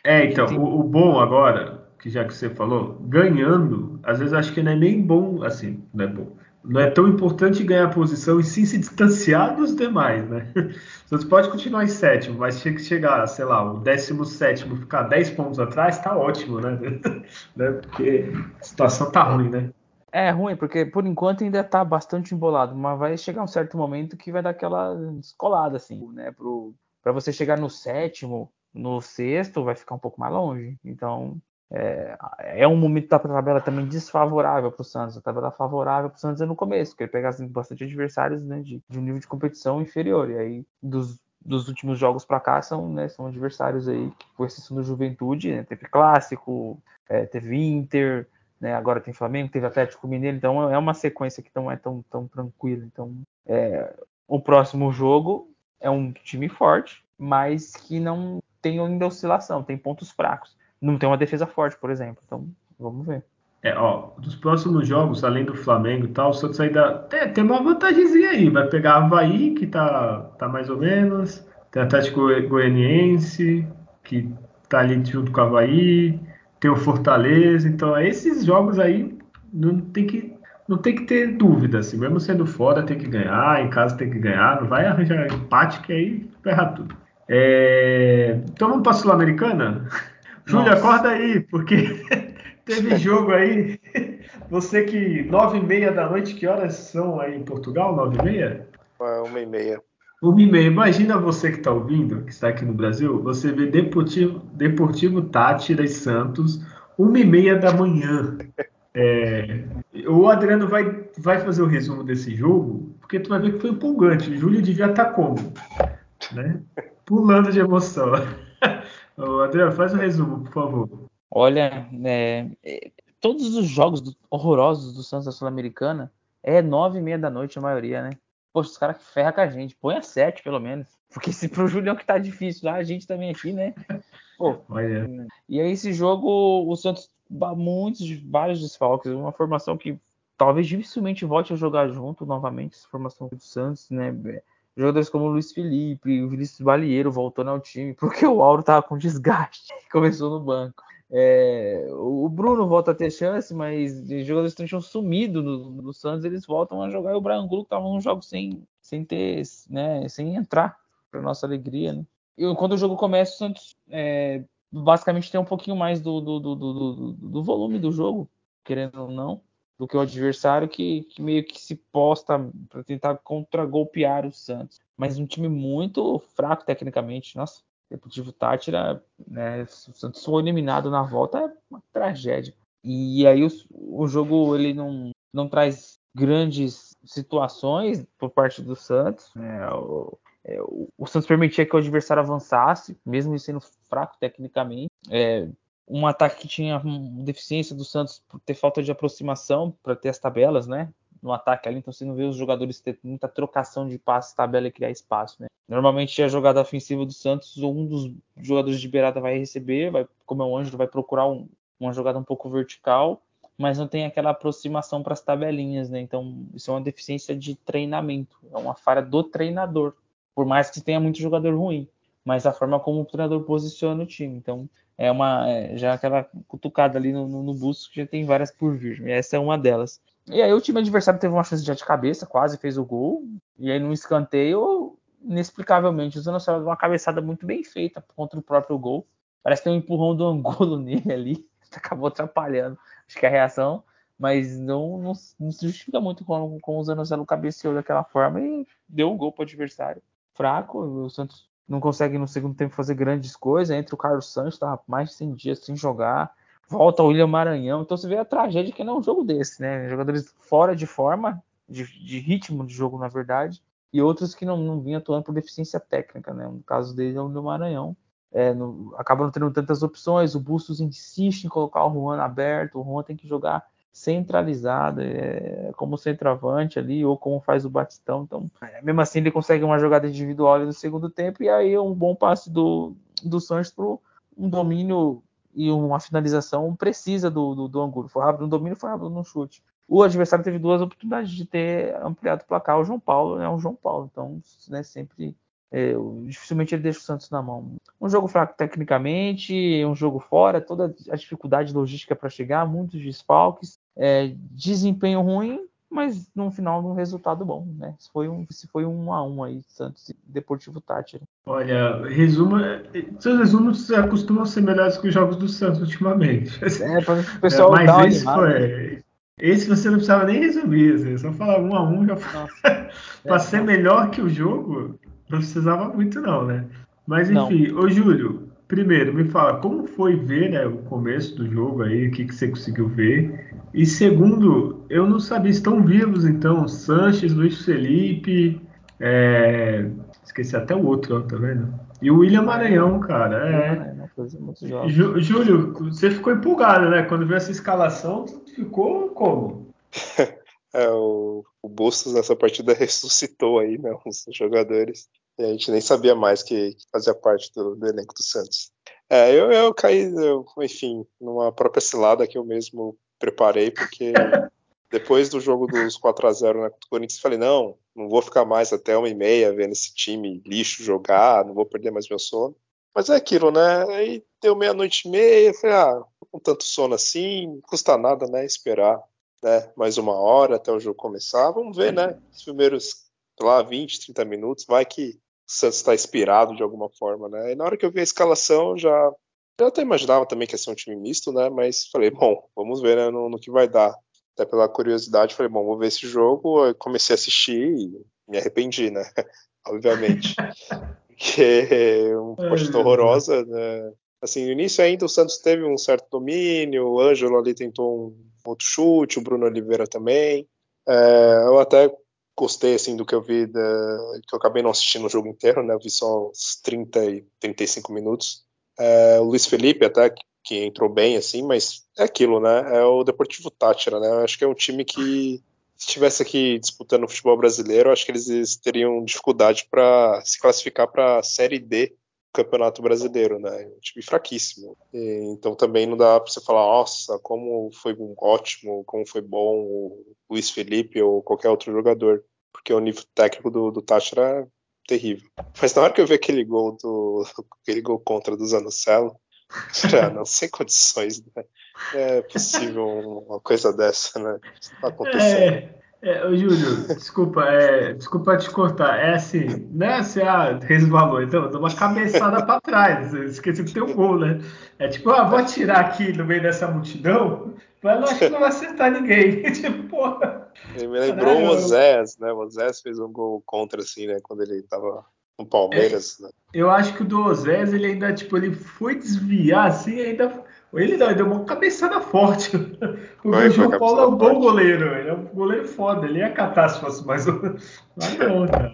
É, então, o, o, bom agora, que já que você falou, ganhando, às vezes acho que não é nem bom, assim, não é bom. Não é tão importante ganhar posição e sim se distanciar dos demais, né? Você pode continuar em sétimo, mas se chegar, sei lá, o décimo sétimo, ficar 10 pontos atrás, tá ótimo, né? né? Porque a situação tá ruim, né? É ruim, porque por enquanto ainda tá bastante embolado, mas vai chegar um certo momento que vai dar aquela descolada, assim, né? Pro, pra você chegar no sétimo, no sexto, vai ficar um pouco mais longe. Então, é, é um momento da tabela também desfavorável para o Santos. A tabela favorável para o Santos é no começo, porque ele pega assim, bastante adversários né, de, de, um nível de competição inferior. E aí, dos, dos últimos jogos para cá, são, né, são adversários aí, com exceção do Juventude, né, teve Clássico, é, teve Inter, né? Agora tem Flamengo, teve Atlético Mineiro, então é uma sequência que não é tão, tão tranquila. Então, é, o próximo jogo é um time forte, mas que não tem ainda oscilação, tem pontos fracos. Não tem uma defesa forte, por exemplo. Então, vamos ver. É, ó, dos próximos jogos, além do Flamengo e tal, o Santos ainda tem, tem uma vantagemzinha aí. Vai pegar Havaí, que tá, tá mais ou menos. Tem Atlético Goianiense, que tá ali junto com o Havaí tem o Fortaleza, então esses jogos aí não tem que não tem que ter dúvida, assim, mesmo sendo fora tem que ganhar, em casa tem que ganhar, não vai arranjar empate que aí ferra tudo. É... Então vamos para a Sul-Americana? Júlio, acorda aí, porque teve jogo aí. Você que nove e meia da noite, que horas são aí em Portugal? Nove e meia? É, uma e meia. Uma e meia. Imagina você que está ouvindo, que está aqui no Brasil, você vê Deportivo, Deportivo Tátira e Santos, uma e meia da manhã. É, o Adriano vai, vai fazer o resumo desse jogo, porque tu vai ver que foi empolgante. O Júlio devia estar tá como? Né? Pulando de emoção. Ô, Adriano, faz o resumo, por favor. Olha, é, todos os jogos do, horrorosos do Santos da Sul-Americana é nove e meia da noite a maioria, né? Poxa, os caras que ferram com a gente. Põe a 7, pelo menos. Porque se pro Julião que tá difícil lá, a gente também aqui, né? Pô, Olha. E aí esse jogo, o Santos, muitos, vários desfalques. Uma formação que talvez dificilmente volte a jogar junto novamente. Essa formação do Santos, né? Jogadores como o Luiz Felipe, o Vinícius Balieiro voltando ao time, porque o Auro tava com desgaste. Começou no banco. É, o Bruno volta a ter chance, mas os jogadores que tinham sumido no, no, Santos, eles voltam a jogar. E o Brian Angulo estava num jogo sem, sem ter, né, sem entrar, para nossa alegria. Né? E quando o jogo começa, o Santos é, basicamente tem um pouquinho mais do, do, do, do, do volume do jogo, querendo ou não, do que o adversário que, que meio que se posta para tentar contragolpear o Santos. Mas um time muito fraco tecnicamente. Nossa, Deportivo Tátira, né, o Santos foi eliminado na volta, é uma tragédia. E aí o, o jogo ele não, não traz grandes situações por parte do Santos. Né, o, é, o, o, Santos permitia que o adversário avançasse, mesmo sendo fraco tecnicamente. É, um ataque que tinha deficiência do Santos por ter falta de aproximação para ter as tabelas, né? no ataque ali, então você não vê os jogadores ter muita trocação de passe, tabela e criar espaço, né? Normalmente a jogada ofensiva do Santos, um dos jogadores de beirada vai receber, vai, como é o Ângelo, vai procurar um, uma jogada um pouco vertical, mas não tem aquela aproximação para as tabelinhas, né? Então isso é uma deficiência de treinamento, é uma falha do treinador, por mais que tenha muito jogador ruim, mas a forma como o treinador posiciona o time. Então é uma é, já aquela cutucada ali no, no, no busto que já tem várias por vir, e essa é uma delas. E aí o time adversário teve uma chance de cabeça, quase fez o gol. E aí no escanteio, inexplicavelmente, deu uma cabeçada muito bem feita contra o próprio gol. Parece que tem um empurrão do Angulo nele ali, acabou atrapalhando, acho que a reação, mas não, não, não se justifica muito com, com o Zanocelo cabeceou daquela forma e deu um gol para o adversário. Fraco, o Santos não consegue no segundo tempo fazer grandes coisas, entre o Carlos Santos, tá mais de 100 dias sem jogar, volta o William Maranhão, então você vê a tragédia que não é um jogo desse, né? Jogadores fora de forma, de, de ritmo de jogo, na verdade, e outros que não, não vinham atuando por deficiência técnica, né? No caso dele é o do Maranhão. É, no, acaba não tendo tantas opções, o Bustos insiste em colocar o Juan aberto, o Juan tem que jogar centralizado, é, como centroavante ali, ou como faz o Batistão. Então, mesmo assim, ele consegue uma jogada individual no segundo tempo, e aí um bom passe do, do Sanches para um domínio e uma finalização precisa do, do, do Angulo. Foi rápido no domínio, foi rápido no chute o adversário teve duas oportunidades de ter ampliado o placar. O João Paulo é um João Paulo, então né, sempre é, dificilmente ele deixa o Santos na mão. Um jogo fraco tecnicamente, um jogo fora, toda a dificuldade logística para chegar, muitos desfalques, é, desempenho ruim, mas no final um resultado bom, né? Se foi um, se foi um a um aí, Santos e Deportivo Tátira. Olha, resumo, seus resumos costumam ser melhores que os jogos do Santos ultimamente. É, para o pessoal é, mas esse foi, né? Esse você não precisava nem resumir, assim, só falar um a um já para ser melhor que o jogo, não precisava muito não, né? Mas enfim, não. ô Júlio, primeiro me fala como foi ver né, o começo do jogo aí, o que, que você conseguiu ver. E segundo, eu não sabia, estão vivos então, Sanches, Luiz Felipe, é... esqueci até o outro, ó, tá vendo? E o William Maranhão, cara. É. Júlio, você ficou empolgado, né? Quando viu essa escalação, ficou como? é, o, o Bustos nessa partida ressuscitou aí, né? Os jogadores. E a gente nem sabia mais que, que fazia parte do, do, elenco do Santos. É, eu, eu caí, eu, enfim, numa própria cilada que eu mesmo preparei, porque depois do jogo dos 4 a 0 né, Corinthians, falei, não, não vou ficar mais até uma e meia vendo esse time lixo jogar, não vou perder mais meu sono. Mas é aquilo, né? Aí deu meia-noite e meia, falei, ah, com tanto sono assim, não custa nada, né? Esperar né, mais uma hora até o jogo começar. Vamos ver, né? Os primeiros, lá, 20, 30 minutos, vai que o Santos está inspirado de alguma forma, né? E na hora que eu vi a escalação, já. Eu até imaginava também que ia ser um time misto, né? Mas falei, bom, vamos ver né, no, no que vai dar até pela curiosidade, falei, bom, vou ver esse jogo. Eu comecei a assistir e me arrependi, né? Obviamente. Porque é uma partida horrorosa, né? Assim, no início ainda o Santos teve um certo domínio, o Ângelo ali tentou um outro chute, o Bruno Oliveira também. É, eu até gostei assim do que eu vi, da, que eu acabei não assistindo o jogo inteiro, né? Eu vi só uns 30 e 35 minutos. É, o Luiz Felipe até que entrou bem, assim, mas é aquilo, né? É o Deportivo Tátira, né? Eu acho que é um time que, se estivesse aqui disputando o futebol brasileiro, acho que eles teriam dificuldade para se classificar para a Série D Campeonato Brasileiro, né? É um time fraquíssimo. E, então também não dá para você falar, nossa, como foi ótimo, como foi bom o Luiz Felipe ou qualquer outro jogador, porque o nível técnico do, do Tátira é terrível. Mas na hora que eu vi aquele gol do aquele gol contra do Zanocelo, já não sem condições, né? É possível uma coisa dessa, né? Isso tá acontecendo. É, é, Júlio, desculpa, é, desculpa te cortar. É assim, não é assim, ah, resvalou, então, dá uma cabeçada para trás. Esqueci que tem um gol, né? É tipo, ah, vou atirar aqui no meio dessa multidão, mas eu acho que não vai acertar ninguém. tipo, porra. Ele me lembrou o Osés, né? O Osés fez um gol contra, assim, né? Quando ele tava no Palmeiras. É, né? Eu acho que o do Osés, ele ainda, tipo, ele foi desviar assim, ainda. Ele deu uma cabeçada forte. O João Paulo é um bom goleiro, ele é um goleiro foda, ele mais um. Mas não, cara.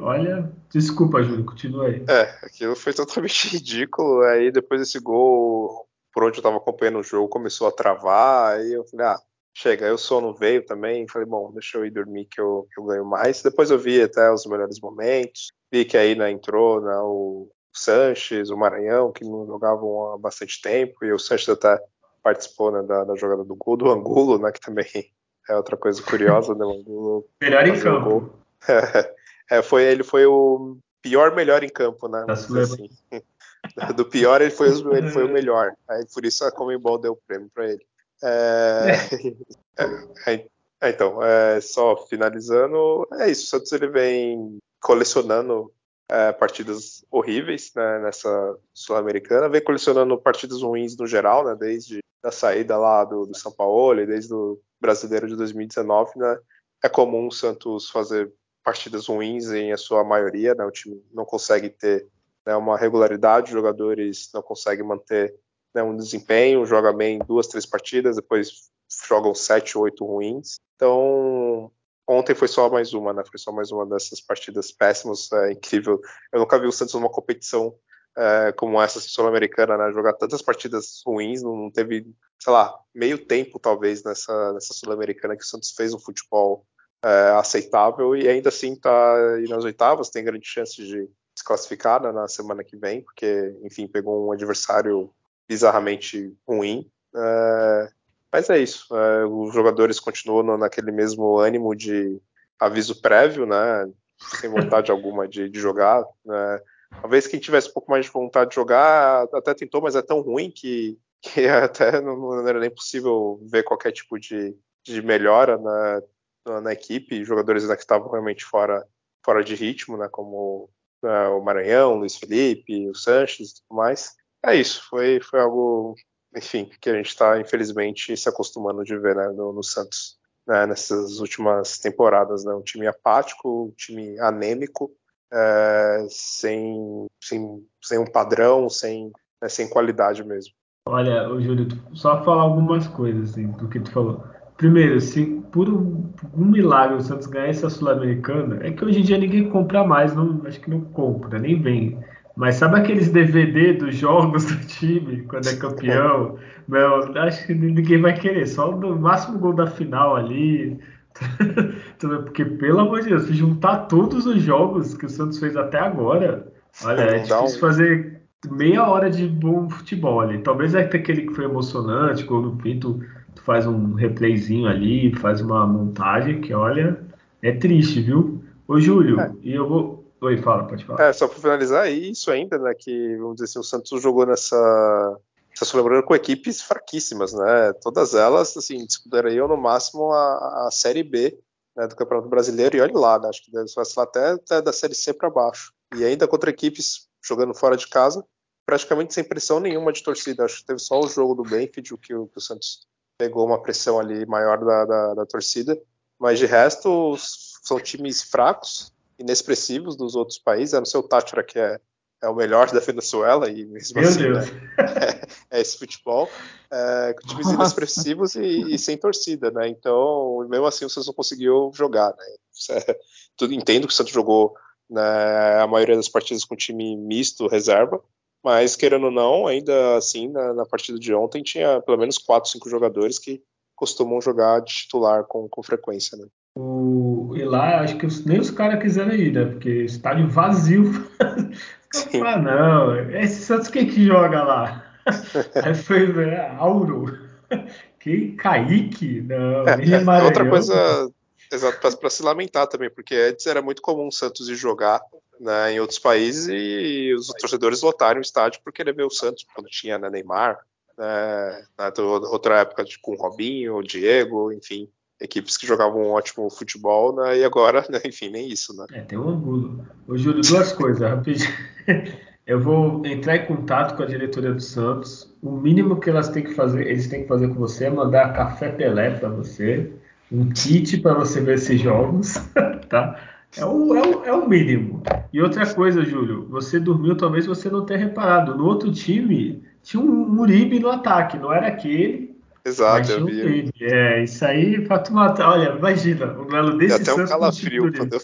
Olha, desculpa, Júlio, continua aí. É, aquilo foi totalmente ridículo. Aí depois desse gol, por onde eu tava acompanhando o jogo, começou a travar. Aí eu falei, ah, chega, o sono veio também. Falei, bom, deixa eu ir dormir que eu, que eu ganho mais. Depois eu vi até os melhores momentos. Vi que aí né, entrou né, o Sanches, o Maranhão, que não jogavam há bastante tempo, e o Sanches até participou né, da, da, jogada do gol do Angulo, né, que também é outra coisa curiosa, né, o Angulo melhor em campo. É, foi, ele foi o pior melhor em campo, né? Assim. Do pior ele foi, ele foi o melhor. Aí por isso a Comembol deu o prêmio para ele. É... É, é, então, é, só finalizando, é isso. O Santos ele vem colecionando é, partidas horríveis né, nessa Sul-Americana, vem colecionando partidas ruins no geral, né, desde a saída lá do, do São Paulo e desde o Brasileiro de 2019, né, é comum o Santos fazer partidas ruins em a sua maioria, né, o time não consegue ter né, uma regularidade, os jogadores não conseguem manter né, um desempenho, joga bem duas, três partidas, depois jogam sete, oito ruins. Então, ontem foi só mais uma, né? Foi só mais uma dessas partidas péssimas, é incrível. Eu nunca vi o Santos numa competição é, como essa assim, sul-americana, né? Jogar tantas partidas ruins, não teve, sei lá, meio tempo talvez nessa, nessa sul-americana que o Santos fez um futebol é, aceitável e ainda assim tá aí nas oitavas, tem grande chance de se classificar né, na semana que vem, porque, enfim, pegou um adversário bizarramente ruim. É, mas é isso. É, os jogadores continuam naquele mesmo ânimo de aviso prévio, né? Sem vontade alguma de, de jogar. Né? Talvez quem tivesse um pouco mais de vontade de jogar até tentou, mas é tão ruim que, que até não, não era nem possível ver qualquer tipo de, de melhora na, na, na equipe. Jogadores que estavam realmente fora, fora de ritmo, né? Como né, o Maranhão, o Luiz Felipe, o Sanches e tudo mais. É isso, foi, foi algo enfim, que a gente está, infelizmente, se acostumando de ver né, no, no, Santos né, nessas últimas temporadas. Né, um time apático, um time anêmico, é, sem, sem, sem um padrão, sem, né, sem qualidade mesmo. Olha, Júlio, só falar algumas coisas assim, do que tu falou. Primeiro, se por um, um milagre o Santos ganhar essa Sul-Americana, é que hoje em dia ninguém compra mais, não, acho que não compra, nem vem. Mas sabe aqueles DVD dos jogos do time, quando é campeão? Meu, acho que ninguém vai querer. Só no máximo gol da final ali. Porque, pelo amor de Deus, se juntar todos os jogos que o Santos fez até agora, olha, é difícil fazer meia hora de bom futebol ali. Talvez é aquele que foi emocionante, quando no fim tu, tu faz um replayzinho ali, faz uma montagem que, olha, é triste, viu? Ô, Júlio, é. e eu vou, Oi, fala, pode falar. É, só para finalizar, isso ainda, né, que, vamos dizer assim, o Santos jogou nessa, essa lembrando com equipes fraquíssimas, né, todas elas, assim, disputariam no máximo a, a Série B né, do Campeonato Brasileiro, e olha lá, né, acho que deve ser até, até da Série C para baixo, e ainda contra equipes jogando fora de casa, praticamente sem pressão nenhuma de torcida, acho que teve só o jogo do Benfield, que o, que o Santos pegou uma pressão ali maior da, da, da torcida, mas de resto são times fracos, inexpressivos dos outros países, a não ser o Táchira, que é, é o melhor da Venezuela, e mesmo Meu assim. Né, é, é, esse futebol, é, com times Nossa. inexpressivos e, e, sem torcida, né? Então, mesmo assim, o Santos não conseguiu jogar, né? É, tudo, entendo que o Santos jogou né, a maioria das partidas com time misto, reserva, mas querendo ou não, ainda assim, na, na partida de ontem tinha pelo menos quatro, cinco jogadores que costumam jogar de titular com, com frequência, né? O, e lá, acho que os, nem os caras quiseram ir, né? Porque estádio vazio. ah, não, esse Santos quem que joga lá? Aí foi né, Auro. Quem? Kaique? Não, é, outra coisa, exato, para se lamentar também, porque antes era muito comum o Santos ir jogar né, em outros países e os torcedores lotarem o estádio por querer ver o Santos, quando tinha né, Neymar, né, outra época com Robinho, Diego, enfim equipes que jogavam um ótimo futebol, né? E agora, né, enfim, nem isso, né? É, tem um orgulho. Ô, Júlio, duas coisas, rapidinho. Eu vou entrar em contato com a diretoria do Santos. O mínimo que elas têm que fazer, eles têm que fazer com você é mandar café Pelé para você, um kit para você ver esses jogos, tá? É o, é, o, é o mínimo. E outra coisa, Júlio, você dormiu, talvez você não tenha reparado. No outro time tinha um Muribe no ataque, não era aquele, Exato, eu vi. É, isso aí pra tu matar. Olha, imagina, um duelo desse Até um calafrio quando eu...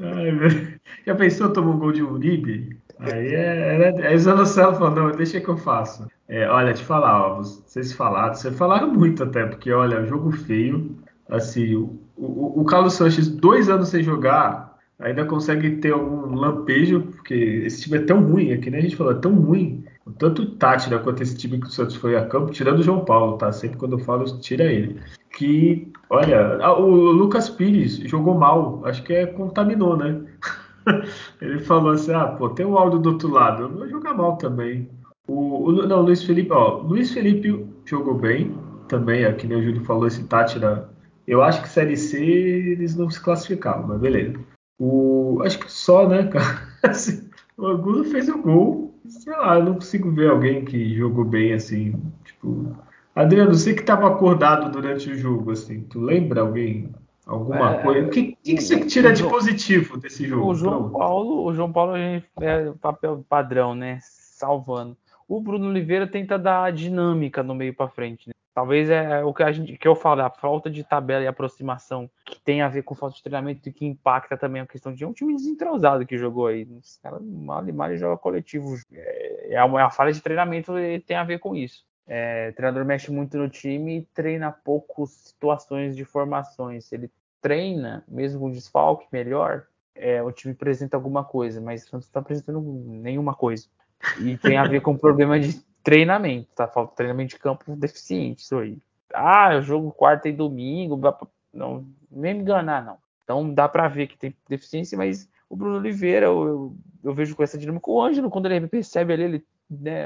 Ai, Já pensou tomar um gol de Uribe? Aí é, é, é Zanocelo falou, não, deixa que eu faço. É, olha, te falar, ó, vocês falaram, vocês falaram muito até, porque olha, jogo feio. Assim, o, o, o Carlos Sanches, dois anos sem jogar, ainda consegue ter algum lampejo, porque esse time é tão ruim, aqui né, a gente falou, é tão ruim tanto o Tátira quanto esse time que o Santos foi a campo, tirando o João Paulo, tá? Sempre quando eu falo, tira ele. Que, olha, o Lucas Pires jogou mal, acho que é contaminou, né? ele falou assim: ah, pô, tem um áudio do outro lado, eu vou jogar mal também. O, o, não, Luiz Felipe, ó, Luiz Felipe jogou bem também, aqui nem o Júlio falou, esse Tátira. Eu acho que Série C eles não se classificavam, mas beleza. O, acho que só, né, cara? Assim, o Angulo fez o gol. Sei lá, eu não consigo ver alguém que jogou bem assim. Tipo, Adriano, você que estava acordado durante o jogo, assim, tu lembra alguém? Alguma é, coisa? O que, que, que, você tira de positivo desse jogo? O João. Paulo, o João Paulo é papel padrão, né? Salvando. O Bruno Oliveira tenta dar dinâmica no meio para frente. Né? Talvez é o que, a gente, que eu falo, a falta de tabela e aproximação que tem a ver com falta de treinamento e que impacta também a questão de um time desentrosado que jogou aí. Os caras mal e mal joga coletivo. É, é uma, é a falha de treinamento e tem a ver com isso. É, o treinador mexe muito no time e treina pouco situações de formações. Ele treina, mesmo com desfalque melhor, é, o time apresenta alguma coisa, mas não está apresentando nenhuma coisa. E tem a ver com problema de treinamento, tá? Falta treinamento de campo deficiente, isso aí. Ah, eu jogo quarta e domingo, não, nem me enganar, não. Então dá para ver que tem deficiência, mas o Bruno Oliveira, eu, eu, eu vejo com essa dinâmica. O Ângelo, quando ele percebe ali, ele né,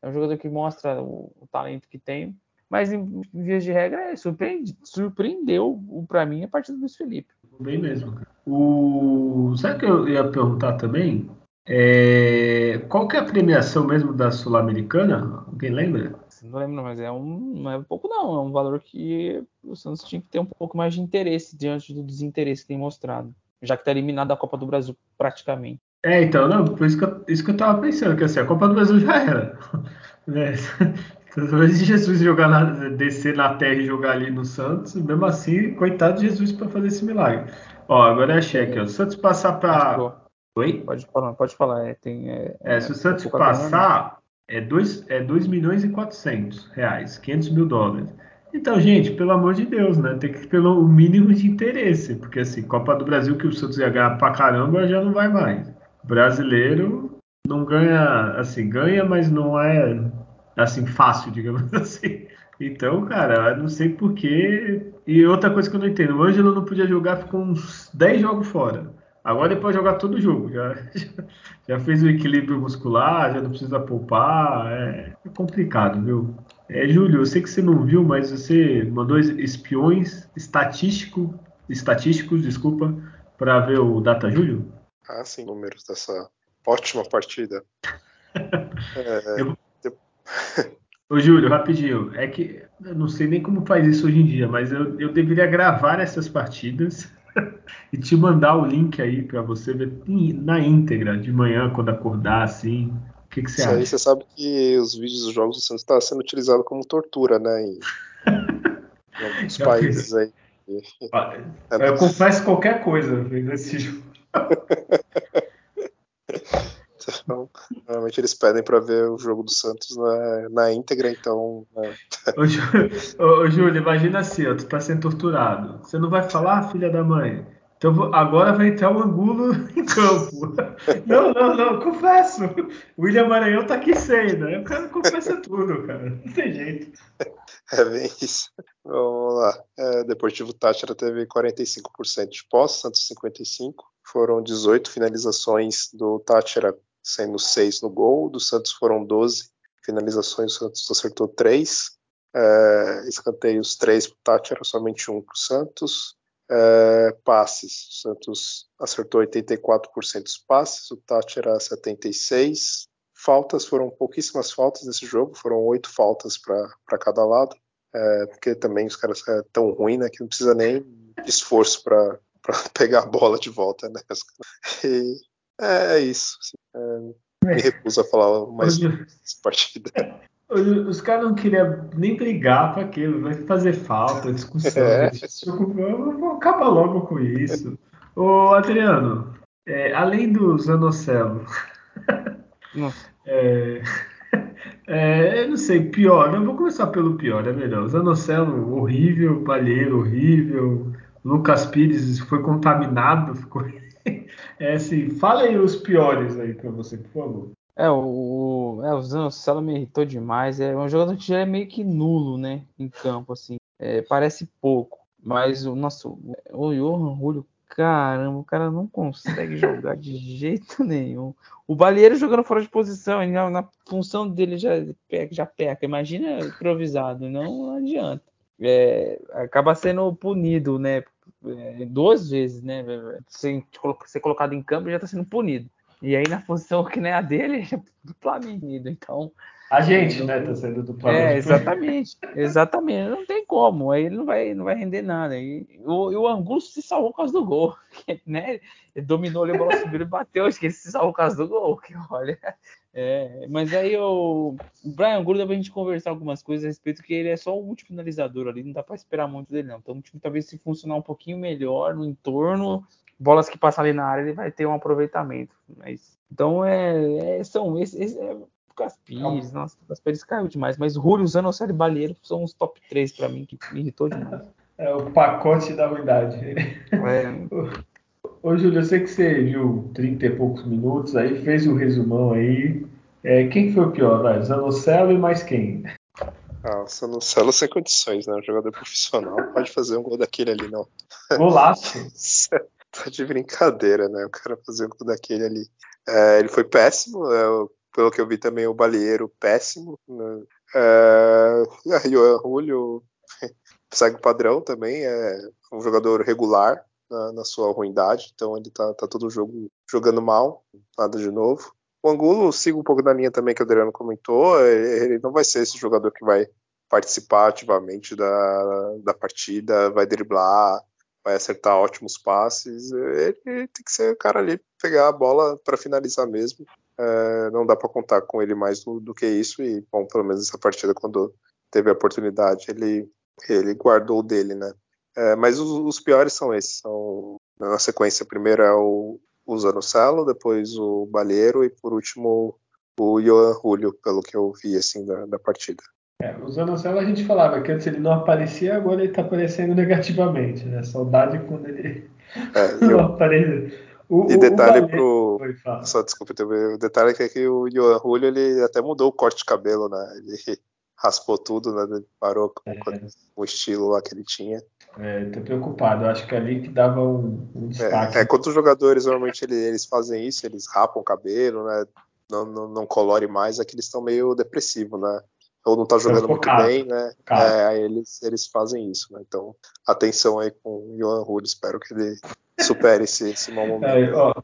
é um jogador que mostra o, o talento que tem, mas em, em vias de regra é, surpreende, surpreendeu para mim a partida do Luiz Felipe. Bem mesmo. O... Sabe que eu ia perguntar também? É... Qual que é a premiação mesmo da Sul-Americana? Alguém lembra? Não lembro, mas é um, não é pouco não, é um valor que o Santos tinha que ter um pouco mais de interesse diante do desinteresse que tem mostrado, já que está eliminado da Copa do Brasil praticamente. É, então, não, por isso que eu, isso que eu tava pensando, que assim, a Copa do Brasil já era. Né? Talvez Jesus jogar na, descer na terra e jogar ali no Santos, mesmo assim, coitado de Jesus para fazer esse milagre. Ó, agora é a cheque, ó. Se o Santos passar para. Oi? Pode falar, pode falar. É, tem, é, é, se o Santos passar, é 2 é dois milhões e 400 reais, 500 mil dólares. Então, gente, pelo amor de Deus, né? Tem que ter pelo mínimo de interesse, porque assim, Copa do Brasil que o Santos ia ganhar pra caramba já não vai mais brasileiro não ganha, assim, ganha, mas não é assim fácil, digamos assim. Então, cara, não sei porquê. E outra coisa que eu não entendo, o Ângelo não podia jogar, ficou uns 10 jogos fora. Agora ele pode jogar todo jogo. Já, já fez o equilíbrio muscular, já não precisa poupar. É, é complicado, viu? É, Júlio, eu sei que você não viu, mas você mandou espiões estatístico, estatísticos, desculpa, para ver o Data Júlio? Ah, sim, números dessa ótima partida. é, eu... Ô, Júlio, rapidinho. É que eu não sei nem como faz isso hoje em dia, mas eu, eu deveria gravar essas partidas e te mandar o link aí para você ver na íntegra, de manhã, quando acordar, assim. O que, que você isso acha? Aí você sabe que os vídeos dos jogos do Santos estão tá sendo utilizados como tortura, né? Em, em alguns países aí. Eu confesso qualquer coisa nesse jogo. então, normalmente eles pedem para ver o jogo do Santos na, na íntegra, então. Né? Ô, ô, Júlio, imagina assim, ó, tu tá sendo torturado. Você não vai falar, filha da mãe? Então agora vai entrar o Angulo em campo. não, não, não, confesso. O William Maranhão tá aqui sem, né? O cara confessa tudo, cara. Não tem jeito. É bem isso. Vamos lá. É, Deportivo Tátira teve 45% de posse, Santos 55%. Foram 18 finalizações do Tátira, sendo 6 no gol. Do Santos foram 12 finalizações, o Santos acertou 3. É, escanteios 3 para o Tátira, somente 1 para o Santos. É, passes, o Santos acertou 84% dos passes, o Tátira 76%. Faltas, foram pouquíssimas faltas nesse jogo, foram 8 faltas para cada lado. É, porque também os caras são tão ruins né, que não precisa nem de esforço para pegar a bola de volta. Né? E é, é isso. Assim, é, me recuso a falar mais dessa partida. Os caras não queriam nem brigar para aquilo, vai fazer falta, discussão. É. Vamos acabar logo com isso. Ô, Adriano, é, além do Zanocelo, é, é, eu não sei, pior. Eu vou começar pelo pior, é melhor. Zanocelo, horrível. Palheiro, horrível. Lucas Pires foi contaminado. Ficou... É assim, fala aí os piores aí para você, por favor. É, o, é, o Zanocelo me irritou demais. É um jogador que já é meio que nulo, né? Em campo, assim. É, parece pouco. Mas o nosso. O Johan Julio Caramba, o cara não consegue jogar de jeito nenhum. O Balieiro jogando fora de posição, ele, na, função dele já peca, já peca. Imagina improvisado, não adianta. É, acaba sendo punido, né? É, duas vezes, né? Ser, ser colocado em campo já está sendo punido. E aí na posição que não é a dele, é duplamente. Então. A gente, né, tá sendo duplamente. É, exatamente. exatamente. Não tem como. Aí ele não vai, não vai render nada. E o, o Angulo se salvou por causa do gol. Né? Ele dominou ali, a bola subiu e bateu. Acho que ele se salvou por causa do gol. Que olha. É, mas aí o, o Brian Angulo dá pra gente conversar algumas coisas a respeito que ele é só o último finalizador ali. Não dá pra esperar muito dele, não. Então o time talvez se funcionar um pouquinho melhor no entorno bolas que passam ali na área, ele vai ter um aproveitamento. Mas, então, é, é são esses. É, Lucas Pires, nossa, Lucas Pires caiu demais. Mas Julio, Zanocelo e Balheiro são os top 3 para mim, que me irritou demais. É o pacote da ruindade. É. Ô, Júlio, eu sei que você viu 30 e poucos minutos, aí fez o um resumão aí. É, quem foi o pior? Vai? Zanocelo e mais quem? Ah, o Zanocelo sem condições, né? Um jogador profissional pode fazer um gol daquele ali, não. Golaço. tá de brincadeira, né? O cara fazer um gol daquele ali. É, ele foi péssimo, é, pelo que eu vi também o Balieiro péssimo. Né? É, o Julio segue o padrão também, é um jogador regular na, na sua ruindade, então ele tá, tá todo jogo jogando mal, nada de novo. O Angulo, sigo um pouco da linha também que o Adriano comentou, ele não vai ser esse jogador que vai participar ativamente da, da partida, vai driblar, vai acertar ótimos passes. Ele tem que ser o cara ali, pegar a bola para finalizar mesmo. É, não dá para contar com ele mais do, do, que isso. E, bom, pelo menos essa partida, quando teve a oportunidade, ele, ele guardou dele, né? É, mas os, os, piores são esses. São, na sequência, primeiro é o, o Zanocelo, depois o Balheiro e, por último, o Johan Julio, pelo que eu vi assim, da, da partida. É, o Zanocelo a gente falava que antes ele não aparecia, agora ele está aparecendo negativamente, né? Saudade quando ele é, não eu... O, e detalhe o pro. Foi, Só desculpa, o detalhe é que o Johan Julio ele até mudou o corte de cabelo, né? Ele raspou tudo, né? Ele parou com, é. com, o estilo lá que ele tinha. É, tô preocupado. Acho que ali que dava um, um destaque. É, é, quando os jogadores normalmente eles, eles fazem isso, eles rapam o cabelo, né? Não, não, não colore mais, é que eles estão meio depressivos, né? ou não tá jogando muito bem, né? É, aí eles, eles fazem isso, né? Então, atenção aí com o Johan Rude, espero que ele supere esse, esse mau momento. É, ó,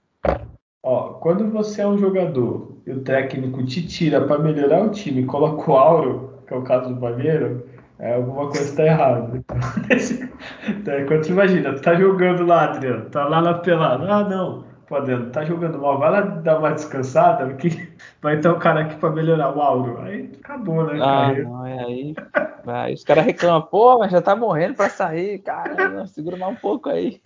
ó, quando você é um jogador e o técnico te tira para melhorar o time, coloca o Auro, que é o caso do Banheiro, é, alguma coisa está errada. Então, quando você imagina, tu tá jogando lá, Adriano, tá lá na pelada, ah não, Adriano, tá jogando mal, vai lá dar uma descansada, porque vai ter um cara aqui para melhorar o Auro. Aí acabou, né? Ah, não, é aí. Aí os caras reclamam, pô, mas já tá morrendo para sair, cara, segura mais um pouco aí.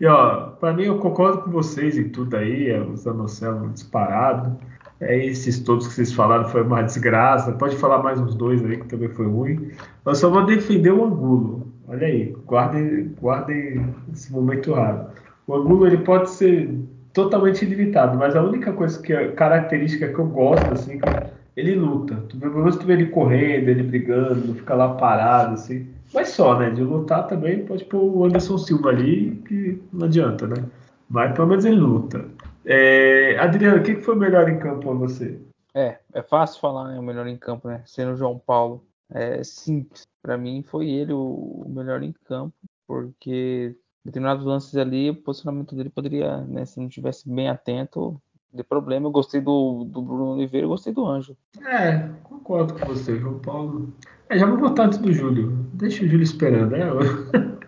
E ó, para mim eu concordo com vocês em tudo aí, é, o Zanocelo disparado. É, esses todos que vocês falaram foi uma desgraça. Pode falar mais uns dois aí que também foi ruim. Eu só vou defender o Angulo. Olha aí, guardem, guardem esse momento raro. O Angulo ele pode ser totalmente limitado, mas a única coisa que é característica que eu gosto assim, ele luta. Tu pelo menos tu vê ele correndo, ele brigando, não fica lá parado assim. Mas só, né? De lutar também pode pôr o Anderson Silva ali, que não adianta, né? Mas pelo menos ele luta. É, Adriano, o que foi melhor em campo para você? É, é fácil falar né, o melhor em campo, né? Sendo o João Paulo. É simples. Para mim foi ele o, melhor em campo, porque determinados lances ali, o posicionamento dele poderia, né, se não tivesse bem atento, de problema. Eu gostei do, do Bruno Oliveira, eu gostei do Anjo. É, concordo com você, João Paulo. É, já vou botar antes do Júlio. Deixa o Júlio esperando, né?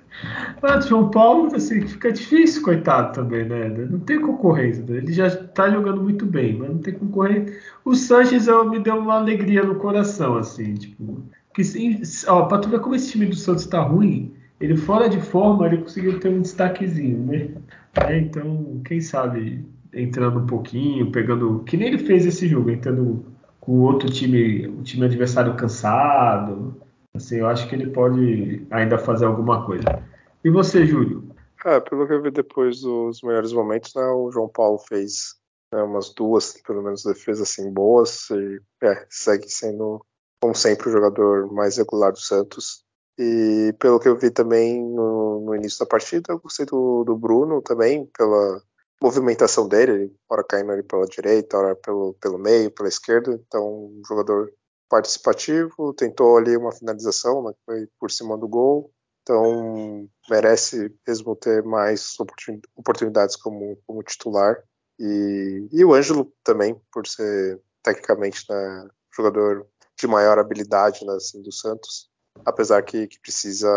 Mas João Paulo, assim, fica difícil, coitado também, né? Não tem concorrência. Né? Ele já tá jogando muito bem, mas não tem concorrência. O Sanches eu, me deu uma alegria no coração, assim, tipo. Que, ó, pra tu ver como esse time do Santos tá ruim, ele fora de forma, ele conseguiu ter um destaquezinho, né? É, então, quem sabe entrando um pouquinho, pegando. Que nem ele fez esse jogo, entrando com o outro time, o time adversário cansado. Assim, eu acho que ele pode ainda fazer alguma coisa. E você, Júlio? É, pelo que eu vi depois dos melhores momentos, né, o João Paulo fez né, umas duas, pelo menos, defesas assim, boas e é, segue sendo, como sempre, o jogador mais regular do Santos. E pelo que eu vi também no, no início da partida, eu gostei do, do Bruno também, pela movimentação dele, hora caindo ali pela direita, hora pelo, pelo meio, pela esquerda. Então, um jogador participativo, tentou ali uma finalização, né, foi por cima do gol. Então, merece mesmo ter mais oportunidades como, como titular. E, e o Ângelo também, por ser tecnicamente né, jogador de maior habilidade né, assim, do Santos, apesar que, que, precisa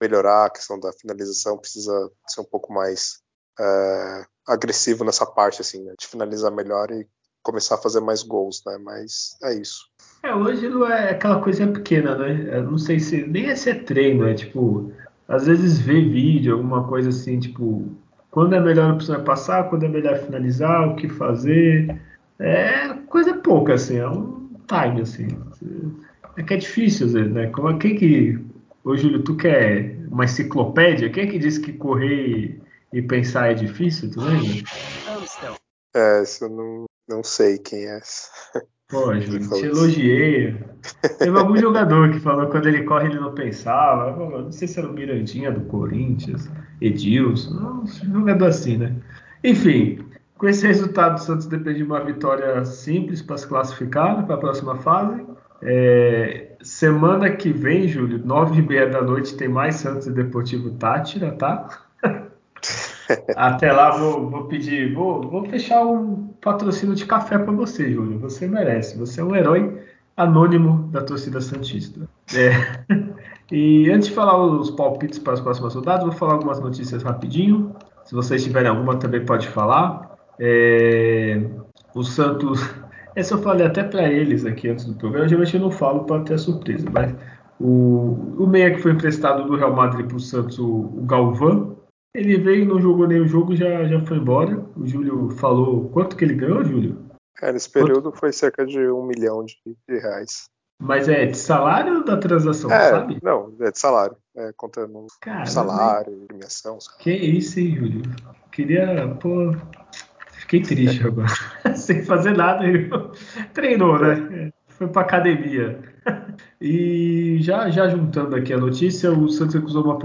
melhorar a questão da finalização, precisa ser um pouco mais é, agressivo nessa parte, assim, né, de finalizar melhor e começar a fazer mais gols, né? Mas é isso. É, hoje é aquela coisa pequena, né? Eu não sei se nem é ser treino, é tipo, às vezes ver vídeo, alguma coisa assim, tipo, quando é melhor opção é passar, quando é melhor finalizar, o que fazer. É coisa pouca, assim, é um time, assim. É que é difícil, às vezes, né? Como, quem que. Ô, Júlio, tu quer uma enciclopédia? Quem é que disse que correr e pensar é difícil, tu lembra? É, isso eu não, não sei quem é. Pô, Júlio, te elogiei. Teve algum jogador que falou que quando ele corre ele não pensava. Não sei se era o Mirandinha do Corinthians, Edilson, um jogador assim, né? Enfim, com esse resultado, o Santos depende de uma vitória simples para se classificar para a próxima fase. É, semana que vem, Júlio, nove e meia da noite, tem mais Santos e Deportivo Tátira, tá? Até lá vou, vou pedir, vou, vou fechar um patrocínio de café para você, Júlio. Você merece. Você é um herói anônimo da torcida santista. É. E antes de falar os palpites para as próximas rodadas, vou falar algumas notícias rapidinho. Se vocês tiverem alguma, também pode falar. É... O Santos, essa eu falei até para eles aqui antes do programa. Geralmente eu não falo para ter surpresa, mas o, o meia que foi emprestado do Real Madrid para o Santos, o, Galvão, ele veio, não jogou nenhum jogo, já, já foi embora. O Júlio falou quanto que ele ganhou, Júlio? É, nesse período quanto? foi cerca de um milhão de, de, reais. Mas é de salário ou da transação, é, sabe? Não, é de salário. É, contando Caramba. salário, premiação. Que isso, hein, Júlio? Queria, pô. Fiquei triste agora. Sem fazer nada. Treinou, né? Foi pra academia. E já, já juntando aqui a notícia, o Santos recusou uma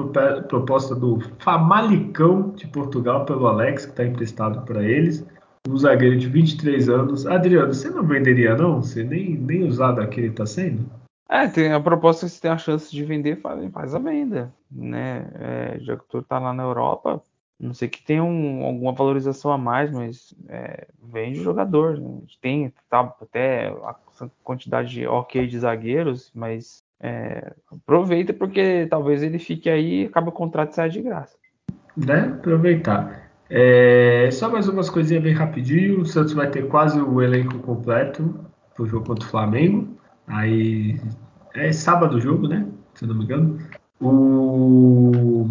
proposta do Famalicão de Portugal pelo Alex, que está emprestado para eles. Um zagueiro de 23 anos. Adriano, você não venderia, não? Você nem, nem usado aqui ele está sendo? É, tem a proposta que você tem a chance de vender, faz a venda. Né? É, já que tu tá lá na Europa, não sei que tenha um, alguma valorização a mais, mas é, vende jogador. Né? Tem tá, até a quantidade de ok de zagueiros, mas é, aproveita porque talvez ele fique aí e acabe o contrato e saia de graça. Né? Aproveitar. É, só mais umas coisinhas bem rapidinho. O Santos vai ter quase o elenco completo pro jogo contra o Flamengo. Aí é sábado o jogo, né? Se não me engano. O...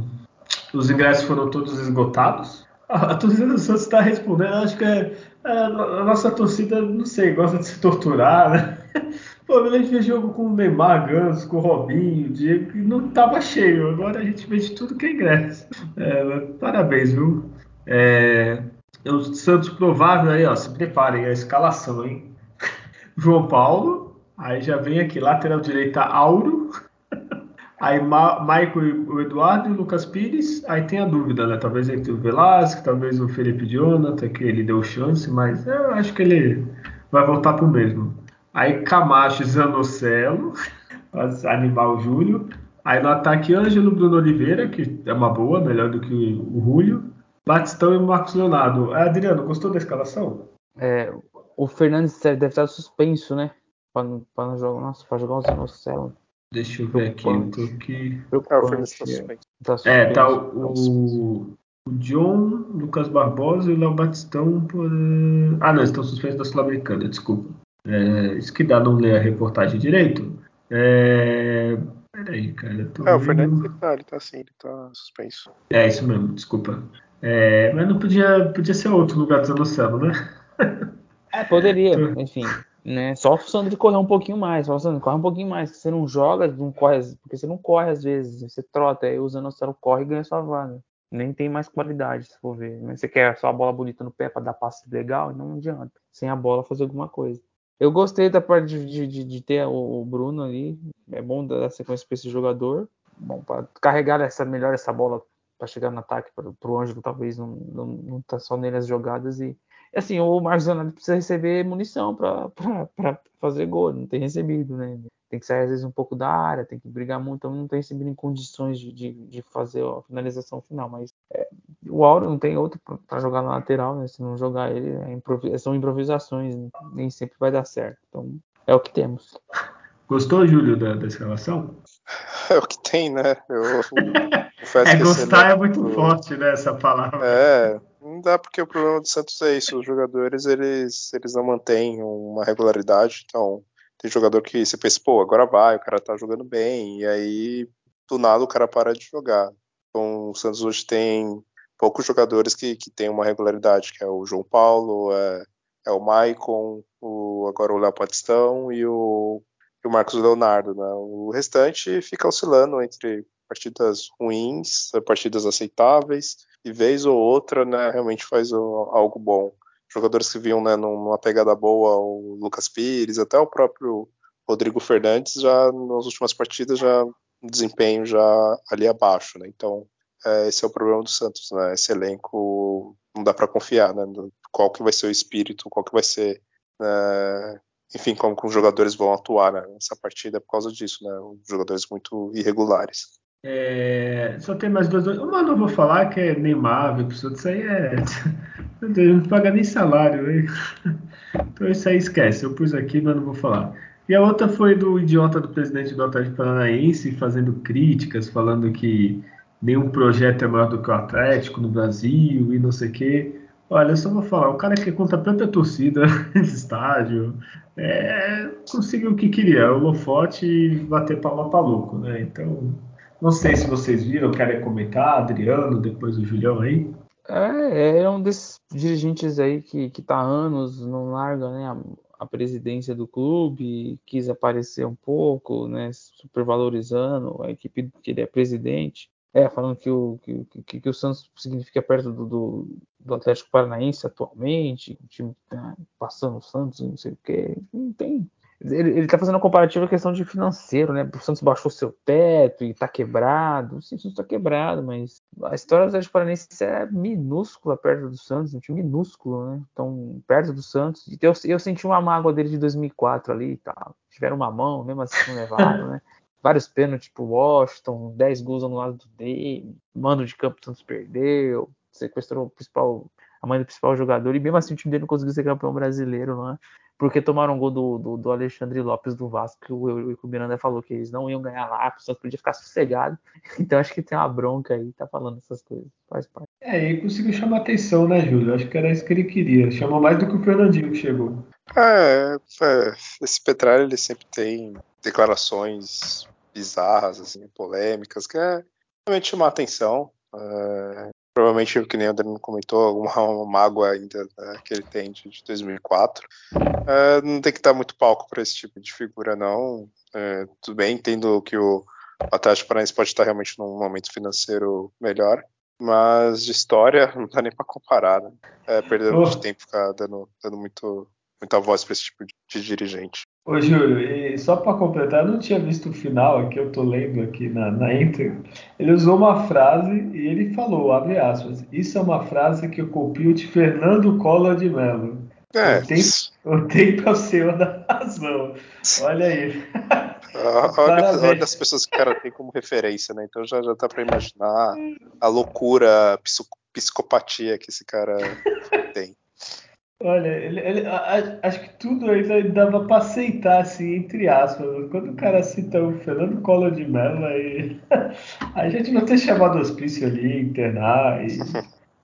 Os ingressos foram todos esgotados. A torcida do Santos está respondendo. Acho que é, é, a nossa torcida, não sei, gosta de se torturar, né? Pô, a gente fez jogo com o Neymar, Ganso, com o Robinho, o Diego, e não tava cheio. Agora a gente vende tudo que é ingresso. É, parabéns, viu? É, o Santos provável aí, ó, se preparem, a escalação, hein? João Paulo, aí já vem aqui, lateral direita, Auro. Aí Ma Michael, o Eduardo e o Lucas Pires, aí tem a dúvida, né? Talvez entre o Velasco, talvez o Felipe Jonathan, que ele deu chance, mas eu acho que ele vai voltar pro mesmo. Aí Camacho Zanocelo, animar o Júlio. Aí no ataque Ângelo Bruno Oliveira, que é uma boa, melhor do que o Julio. Batistão e Marcos Leonardo. Adriano, gostou da escalação? É, o Fernandes deve estar suspenso, né? Para jogar, nossa, para jogar o Zanocelo. Deixa eu ver aqui, eu tô aqui. É, tá suspenso. Tá suspenso. É, tá o, o, o John, Lucas Barbosa e o Léo Batistão por. Ah, não, estão suspensos da Sul-Americana, desculpa. É, isso que dá não ler a reportagem direito. É... Peraí, cara. Tô é, o Fernandes ele tá, ele tá assim, ele tá suspenso. É, isso mesmo, desculpa. É, mas não podia, podia ser outro lugar do Zanocelo, né? É, poderia, enfim né? Só função de correr um pouquinho mais, só função de correr um pouquinho mais, que você não joga, não corre, porque você não corre às vezes, você trota, aí o céu corre e ganha sua vaga. Nem tem mais qualidade, se for ver. Você quer só a bola bonita no pé para dar passe legal, não adianta. Sem a bola fazer alguma coisa. Eu gostei da parte de, de, de ter o, Bruno ali. É bom dar sequência para esse jogador. Bom, para carregar essa melhor essa bola para chegar no ataque para o Ângelo, talvez não, não, não tá só nele as jogadas e assim, o Marcos Leonardo precisa receber munição para fazer gol, não tem recebido, né? Tem que sair às vezes um pouco da área, tem que brigar muito, então não tem recebido em condições de, de, de fazer a finalização final. Mas é, o Auro não tem outro para jogar na lateral, né? Se não jogar ele, é improvis... são improvisações, né? nem sempre vai dar certo. Então, é o que temos. Gostou, Júlio, da, da escalação? É o que tem, né? Eu, é, gostar é muito forte, né, essa palavra. É, não dá porque o problema do Santos é isso. Os jogadores, eles, eles não mantêm uma regularidade, então tem jogador que você pensa, pô, agora vai, o cara tá jogando bem, e aí do nada o cara para de jogar. Então o Santos hoje tem poucos jogadores que, que têm uma regularidade, que é o João Paulo, é, é o Maicon, o, agora o Léo Patistão e o, e o Marcos Leonardo. Né? O restante fica oscilando entre partidas ruins, partidas aceitáveis, e vez ou outra né, realmente faz algo bom jogadores que vinham né, numa pegada boa, o Lucas Pires, até o próprio Rodrigo Fernandes, já nas últimas partidas, já um desempenho já ali abaixo, né? Então, é, esse é o problema do Santos, né? Esse elenco não dá para confiar, né? Qual que vai ser o espírito, qual que vai ser, né? enfim, como que os jogadores vão atuar né? nessa partida por causa disso, né? Jogadores muito irregulares. É, só tem mais dois. Uma não vou falar que é Neymar, pessoal, isso aí é. Deus, não paga nem salário. Hein? Então isso aí esquece. Eu pus aqui, mas não vou falar. E a outra foi do idiota do presidente do Atlético Paranaense fazendo críticas, falando que nenhum projeto é maior do que o Atlético no Brasil e não sei o quê. Olha, eu só vou falar, o cara que conta tanta torcida nesse estádio é, conseguiu o que queria, o holofote e bater palma pra louco, né? Então, não sei se vocês viram, querem comentar, Adriano, depois o Julião aí. É, é um desses dirigentes aí que, que tá há anos, não larga né, a, a, presidência do clube, quis aparecer um pouco, né, supervalorizando a equipe que ele é presidente. É, falando que o, que, que, que o Santos significa perto do, do, do, Atlético Paranaense atualmente, o time tá passando o Santos, não sei o quê. Não tem, ele, ele tá fazendo uma comparativa questão de financeiro, né? O Santos baixou seu teto e tá quebrado. O Santos tá quebrado, mas a história do Atlético Paranaense é minúscula perto do Santos, um time minúsculo, né? Então, perto do Santos. E eu, eu senti uma mágoa dele de 2004 ali e tal. Tiveram uma mão, mesmo assim não levaram, né? Vários pênaltis pro Washington, 10 gols no lado dele, mando de campo o Santos perdeu, sequestrou o principal, a mãe do principal jogador, e mesmo assim o time dele não conseguiu ser campeão brasileiro, né? Porque tomaram um gol do, do, do, Alexandre Lopes do Vasco, que o, o Miranda falou que eles não iam ganhar lá, que o Santos podia ficar sossegado. Então acho que tem uma bronca aí, tá falando essas coisas. Faz parte. É, ele conseguiu chamar atenção, né, Júlio? Acho que era isso que ele queria. Chamou mais do que o Fernandinho que chegou. É, é esse Petralha ele sempre tem declarações bizarras, assim, polêmicas, que é realmente chamar atenção. É, provavelmente, que nem o Adriano comentou, alguma mágoa ainda né, que ele tem de, de 2004. É, não tem que dar muito palco para esse tipo de figura, não. É, tudo bem, entendo que o Atlético Paranaense pode estar realmente num momento financeiro melhor, mas de história não dá nem para comparar, né? É, perder muito tempo ficar dando, dando muito, muita voz para esse tipo de, de dirigente. Ô, Júlio, e só para completar, eu não tinha visto o final aqui, eu tô lendo aqui na, na Inter. Ele usou uma frase e ele falou, abre aspas, isso é uma frase que eu copio de Fernando Collor de Mello. É, o, tempo, o tempo é o senhor da razão. Olha aí. Ah, olha, olha, as pessoas que o cara tem como referência, né? Então já, já dá para imaginar a loucura, a psicopatia que esse cara tem. Olha, ele, ele, a, acho que tudo aí dava para aceitar, assim, entre aspas. Quando o cara cita o Fernando Collor de Mello, aí a gente vai ter chamado hospício ali, internar e,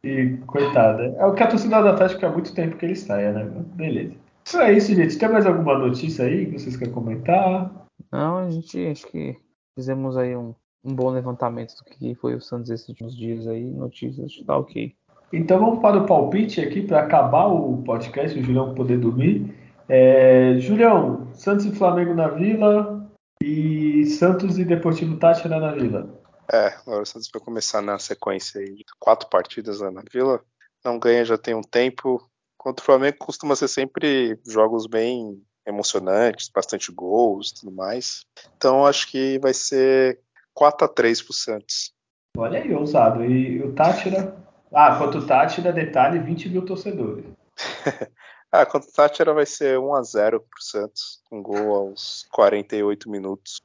e coitada. É o que a torcida do Atlético há muito tempo que ele saia, né? Beleza. Então é isso, gente. Tem mais alguma notícia aí que vocês querem comentar? Não, a gente acho que fizemos aí um, um bom levantamento do que foi o Santos esses últimos dias aí. Notícias, tá ok. Então vamos para o palpite aqui para acabar o podcast, o Julião poder dormir. É, Julião, Santos e Flamengo na Vila e Santos e Deportivo Táchira na Vila. É, agora o Santos vai começar na sequência aí de quatro partidas lá na Vila. Não ganha já tem um tempo. Contra o Flamengo costuma ser sempre jogos bem emocionantes, bastante gols e tudo mais. Então acho que vai ser 4 a 3 pro Santos. Olha aí, ousado. E o Tátira? Ah, quanto Tátira, detalhe, 20 mil torcedores. ah, quanto Tátira vai ser 1x0 pro Santos, um gol aos 48 minutos.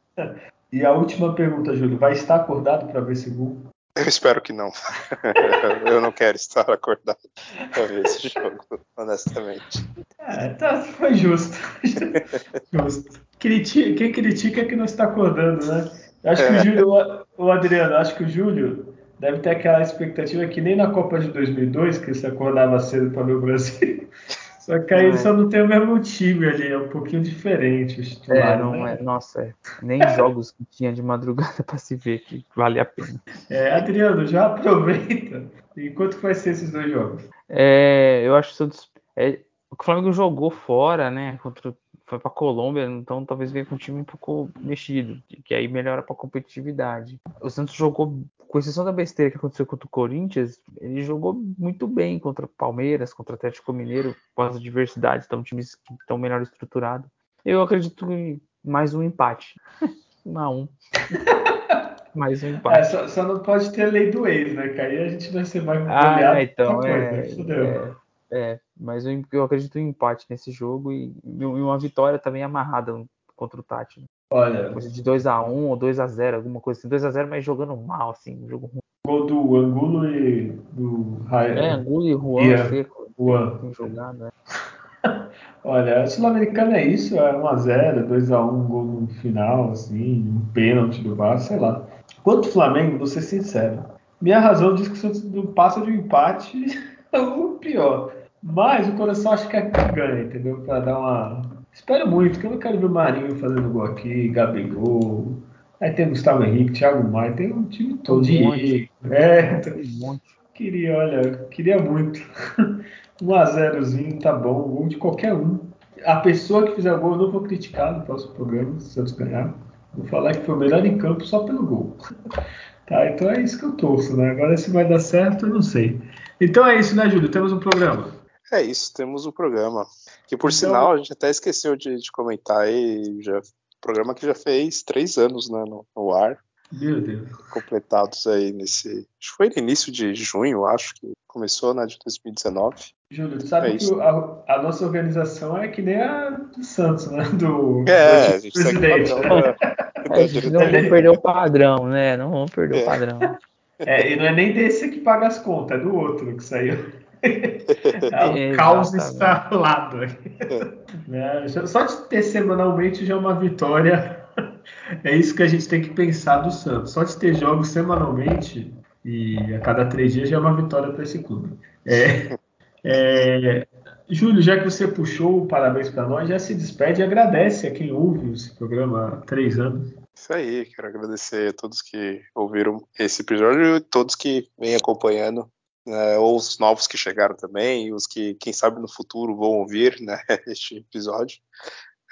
E a última pergunta, Júlio, vai estar acordado para ver esse gol? Eu espero que não. eu não quero estar acordado para ver esse jogo, honestamente. É, tá, foi justo. justo. Critica, quem critica é que não está acordando, né? Acho que o é. Júlio, o Adriano, acho que o Júlio deve ter aquela expectativa que nem na Copa de 2002, que você acordava cedo para ver o Brasil. Só que aí é. só não tem o mesmo time ali, é um pouquinho diferente os titulares. É, não né? é, nossa, é. nem jogos que tinha de madrugada para se ver que vale a pena. É, Adriano, já aproveita. E quanto vai ser esses dois jogos? É, eu acho que o. É, o Flamengo jogou fora, né? Contra, foi para Colômbia, então talvez venha com um time um pouco mexido, que aí melhora para competitividade. O Santos jogou com exceção da besteira que aconteceu contra o Corinthians, ele jogou muito bem contra o Palmeiras, contra o Atlético Mineiro, com as adversidades, estão times que estão melhor estruturados. Eu acredito em mais um empate. um a um. mais um empate. É, só, só, não pode ter lei do ex, né? Que aí a gente vai ser mais Ah, então, é, é, é, mas eu, eu acredito em empate nesse jogo e, e uma vitória também amarrada contra o Tati. Né? Olha. Coisa de 2x1 ou 2x0, alguma coisa assim. 2x0, mas jogando mal, assim, um jogo ruim. Gol do Angulo e do Raio. É, Angulo e Juan yeah. Seco. Juan. Tem jogado, né? Olha, a Sul-Americana é isso, é 1x0, 2x1, gol no final, assim, um pênalti do Vasco, sei lá. Quanto o Flamengo, vou ser sincero, minha razão diz que o Santos não passa de um empate é o pior. Mas o coração acho que é que ganha, entendeu? Pra dar uma, Espero muito, que eu não quero ver o Marinho fazendo gol aqui, Gabigol. Aí tem Gustavo Henrique, Thiago Maia, tem um time todo. Um monte. É, um monte. Queria, olha, queria muito. 1x0zinho, tá bom, gol de qualquer um. A pessoa que fizer gol, eu não vou criticar no próximo programa, se Santos ganhar. Vou falar que foi o melhor em campo só pelo gol. Tá, então é isso que eu torço, né? Agora se vai dar certo, eu não sei. Então é isso, né, Júlio? Temos um programa. É isso, temos o programa. Que por então, sinal, a gente até esqueceu de, de comentar aí, já, programa que já fez três anos né, no, no ar. Meu Deus. Completados aí nesse. Acho que foi no início de junho, acho que começou, né, de 2019. Júlio, tu sabe é que a, a, nossa organização é que nem a do Santos, né? Do, é, do a gente presidente. Padrão, né? a gente não vamos perder o padrão, né? Não vamos perder é. o padrão. É, e não é nem desse que paga as contas, é do outro que saiu. É o caos instalado. É. Só de ter semanalmente já é uma vitória. É isso que a gente tem que pensar do Santos. Só de ter jogos semanalmente e a cada três dias já é uma vitória para esse clube. É, é, Júlio, já que você puxou parabéns para nós, já se despede e agradece a quem ouve esse programa há três anos. Isso aí, quero agradecer a todos que ouviram esse episódio e todos que vêm acompanhando né, ou os novos que chegaram também, os que, quem sabe, no futuro vão ouvir né, este episódio.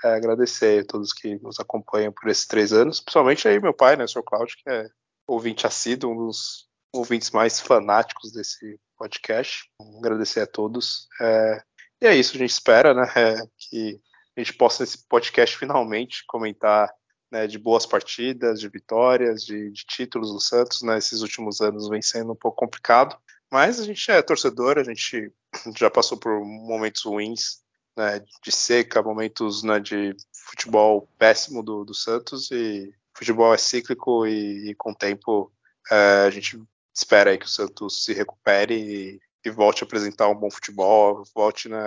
É, agradecer a todos que nos acompanham por esses três anos, principalmente aí meu pai, né, o Sr. Cláudio, que é ouvinte assíduo, um dos ouvintes mais fanáticos desse podcast. Agradecer a todos. É, e é isso, a gente espera né, é, que a gente possa, nesse podcast, finalmente comentar né, de boas partidas, de vitórias, de, de títulos do Santos. Né, esses últimos anos vem sendo um pouco complicado, mas a gente é torcedor, a gente já passou por momentos ruins, né, de seca, momentos né, de futebol péssimo do, do Santos, e futebol é cíclico e, e com o tempo é, a gente espera aí que o Santos se recupere e, e volte a apresentar um bom futebol, volte né,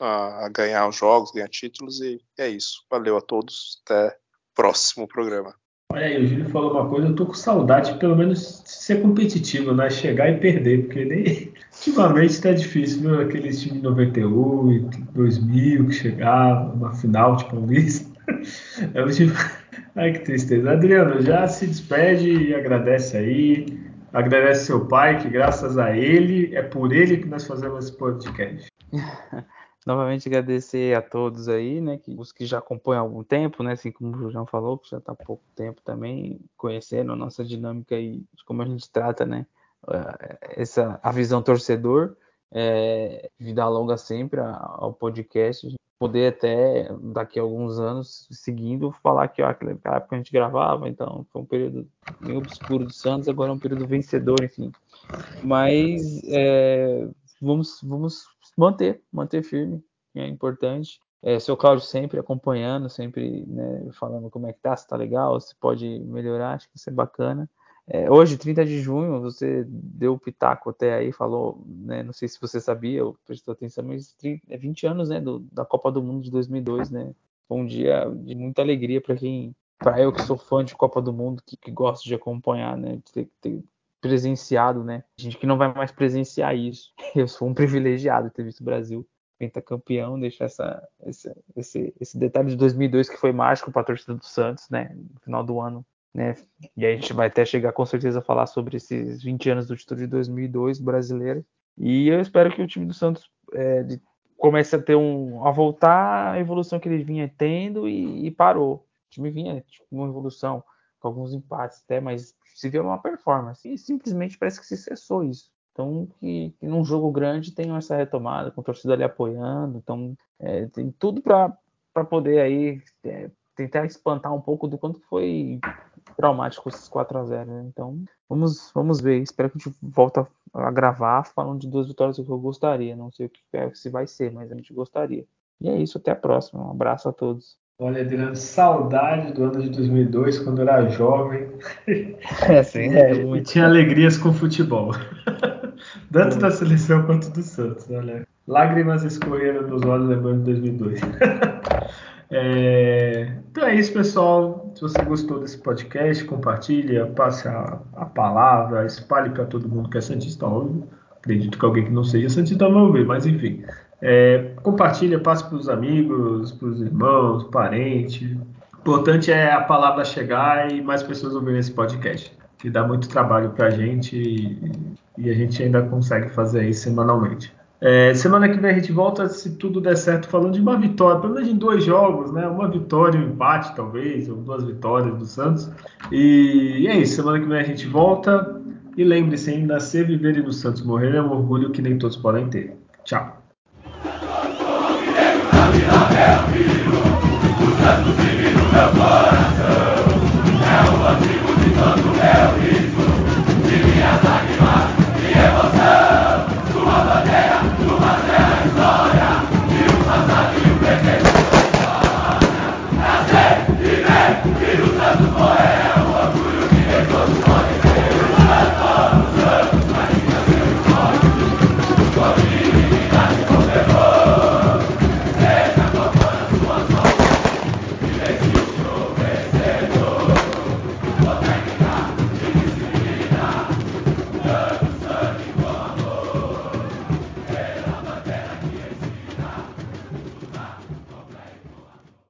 a, a, ganhar os jogos, ganhar títulos, e é isso. Valeu a todos, até próximo programa. Olha aí, o Júlio falou uma coisa, eu tô com saudade de pelo menos ser competitivo, né? Chegar e perder, porque nem ultimamente tá difícil, viu? Aqueles times 98, 2000 que chegavam, uma final de Paulista. É o tipo... Ai, que tristeza. Adriano, já se despede e agradece aí. Agradece seu pai, que graças a ele, é por ele que nós fazemos esse podcast. Novamente agradecer a todos aí, né, que, os que já acompanham há algum tempo, né, assim como o João falou, que já está há pouco tempo também conhecendo a nossa dinâmica e como a gente trata, né, essa a visão torcedor, é, vida longa sempre ao podcast, poder até daqui a alguns anos seguindo falar que ó, aquela época a gente gravava, então foi um período meio obscuro do Santos, agora é um período vencedor, enfim. Mas é, vamos, vamos manter, manter firme, é importante. É, seu Cláudio sempre acompanhando, sempre né, falando como é que tá, se tá legal, se pode melhorar, acho que isso é bacana. É, hoje, 30 de junho, você deu o pitaco até aí, falou, né, não sei se você sabia ou prestou atenção, mas 30, é 20 anos né, do, da Copa do Mundo de 2002, né? Foi um dia de muita alegria para quem, para eu que sou fã de Copa do Mundo, que, que gosto de acompanhar, né, de ter, ter presenciado, né? Gente que não vai mais presenciar isso. Eu sou um privilegiado ter visto o Brasil pentacampeão, deixar essa, esse, esse, detalhe de 2002 que foi mágico para a torcida do Santos, né? No final do ano né? E a gente vai até chegar com certeza a falar sobre esses 20 anos do título de 2002 brasileiro. E eu espero que o time do Santos é, de, comece a ter um a voltar a evolução que ele vinha tendo e, e parou. O time vinha tipo, uma evolução com alguns empates até, mas se viu uma performance e simplesmente parece que se cessou isso. Então, que, que num jogo grande tenham essa retomada, com a torcida ali apoiando. Então, é, tem tudo para poder aí é, tentar espantar um pouco do quanto foi traumático esses 4 a 0 né? Então, vamos, vamos ver. Espero que a gente volte a gravar falando de duas vitórias que eu gostaria. Não sei o que é, se vai ser, mas a gente gostaria. E é isso, até a próxima. Um abraço a todos. Olha, Adriano, saudade do ano de 2002, quando eu era jovem. É, sim, é, e tinha alegrias com futebol. Tanto da seleção quanto do Santos. Olha, lágrimas escorreram nos olhos lembrando de 2002. É... Então é isso, pessoal. Se você gostou desse podcast, compartilha, passe a, a palavra, espalhe para todo mundo que é Santista, óbvio. Acredito que alguém que não seja Santista vai ouvir, mas enfim. É... Compartilha, passe para os amigos, para os irmãos, parentes. O importante é a palavra chegar e mais pessoas ouvirem esse podcast, que dá muito trabalho para a gente e, e a gente ainda consegue fazer isso semanalmente. É, semana que vem a gente volta, se tudo der certo, falando de uma vitória, pelo menos em dois jogos, né? Uma vitória, um empate, talvez, ou duas vitórias do Santos. E, e é isso, semana que vem a gente volta. E lembre-se, ainda ser viver e no Santos morrer é um orgulho que nem todos podem ter. Tchau. É o antigo de todos.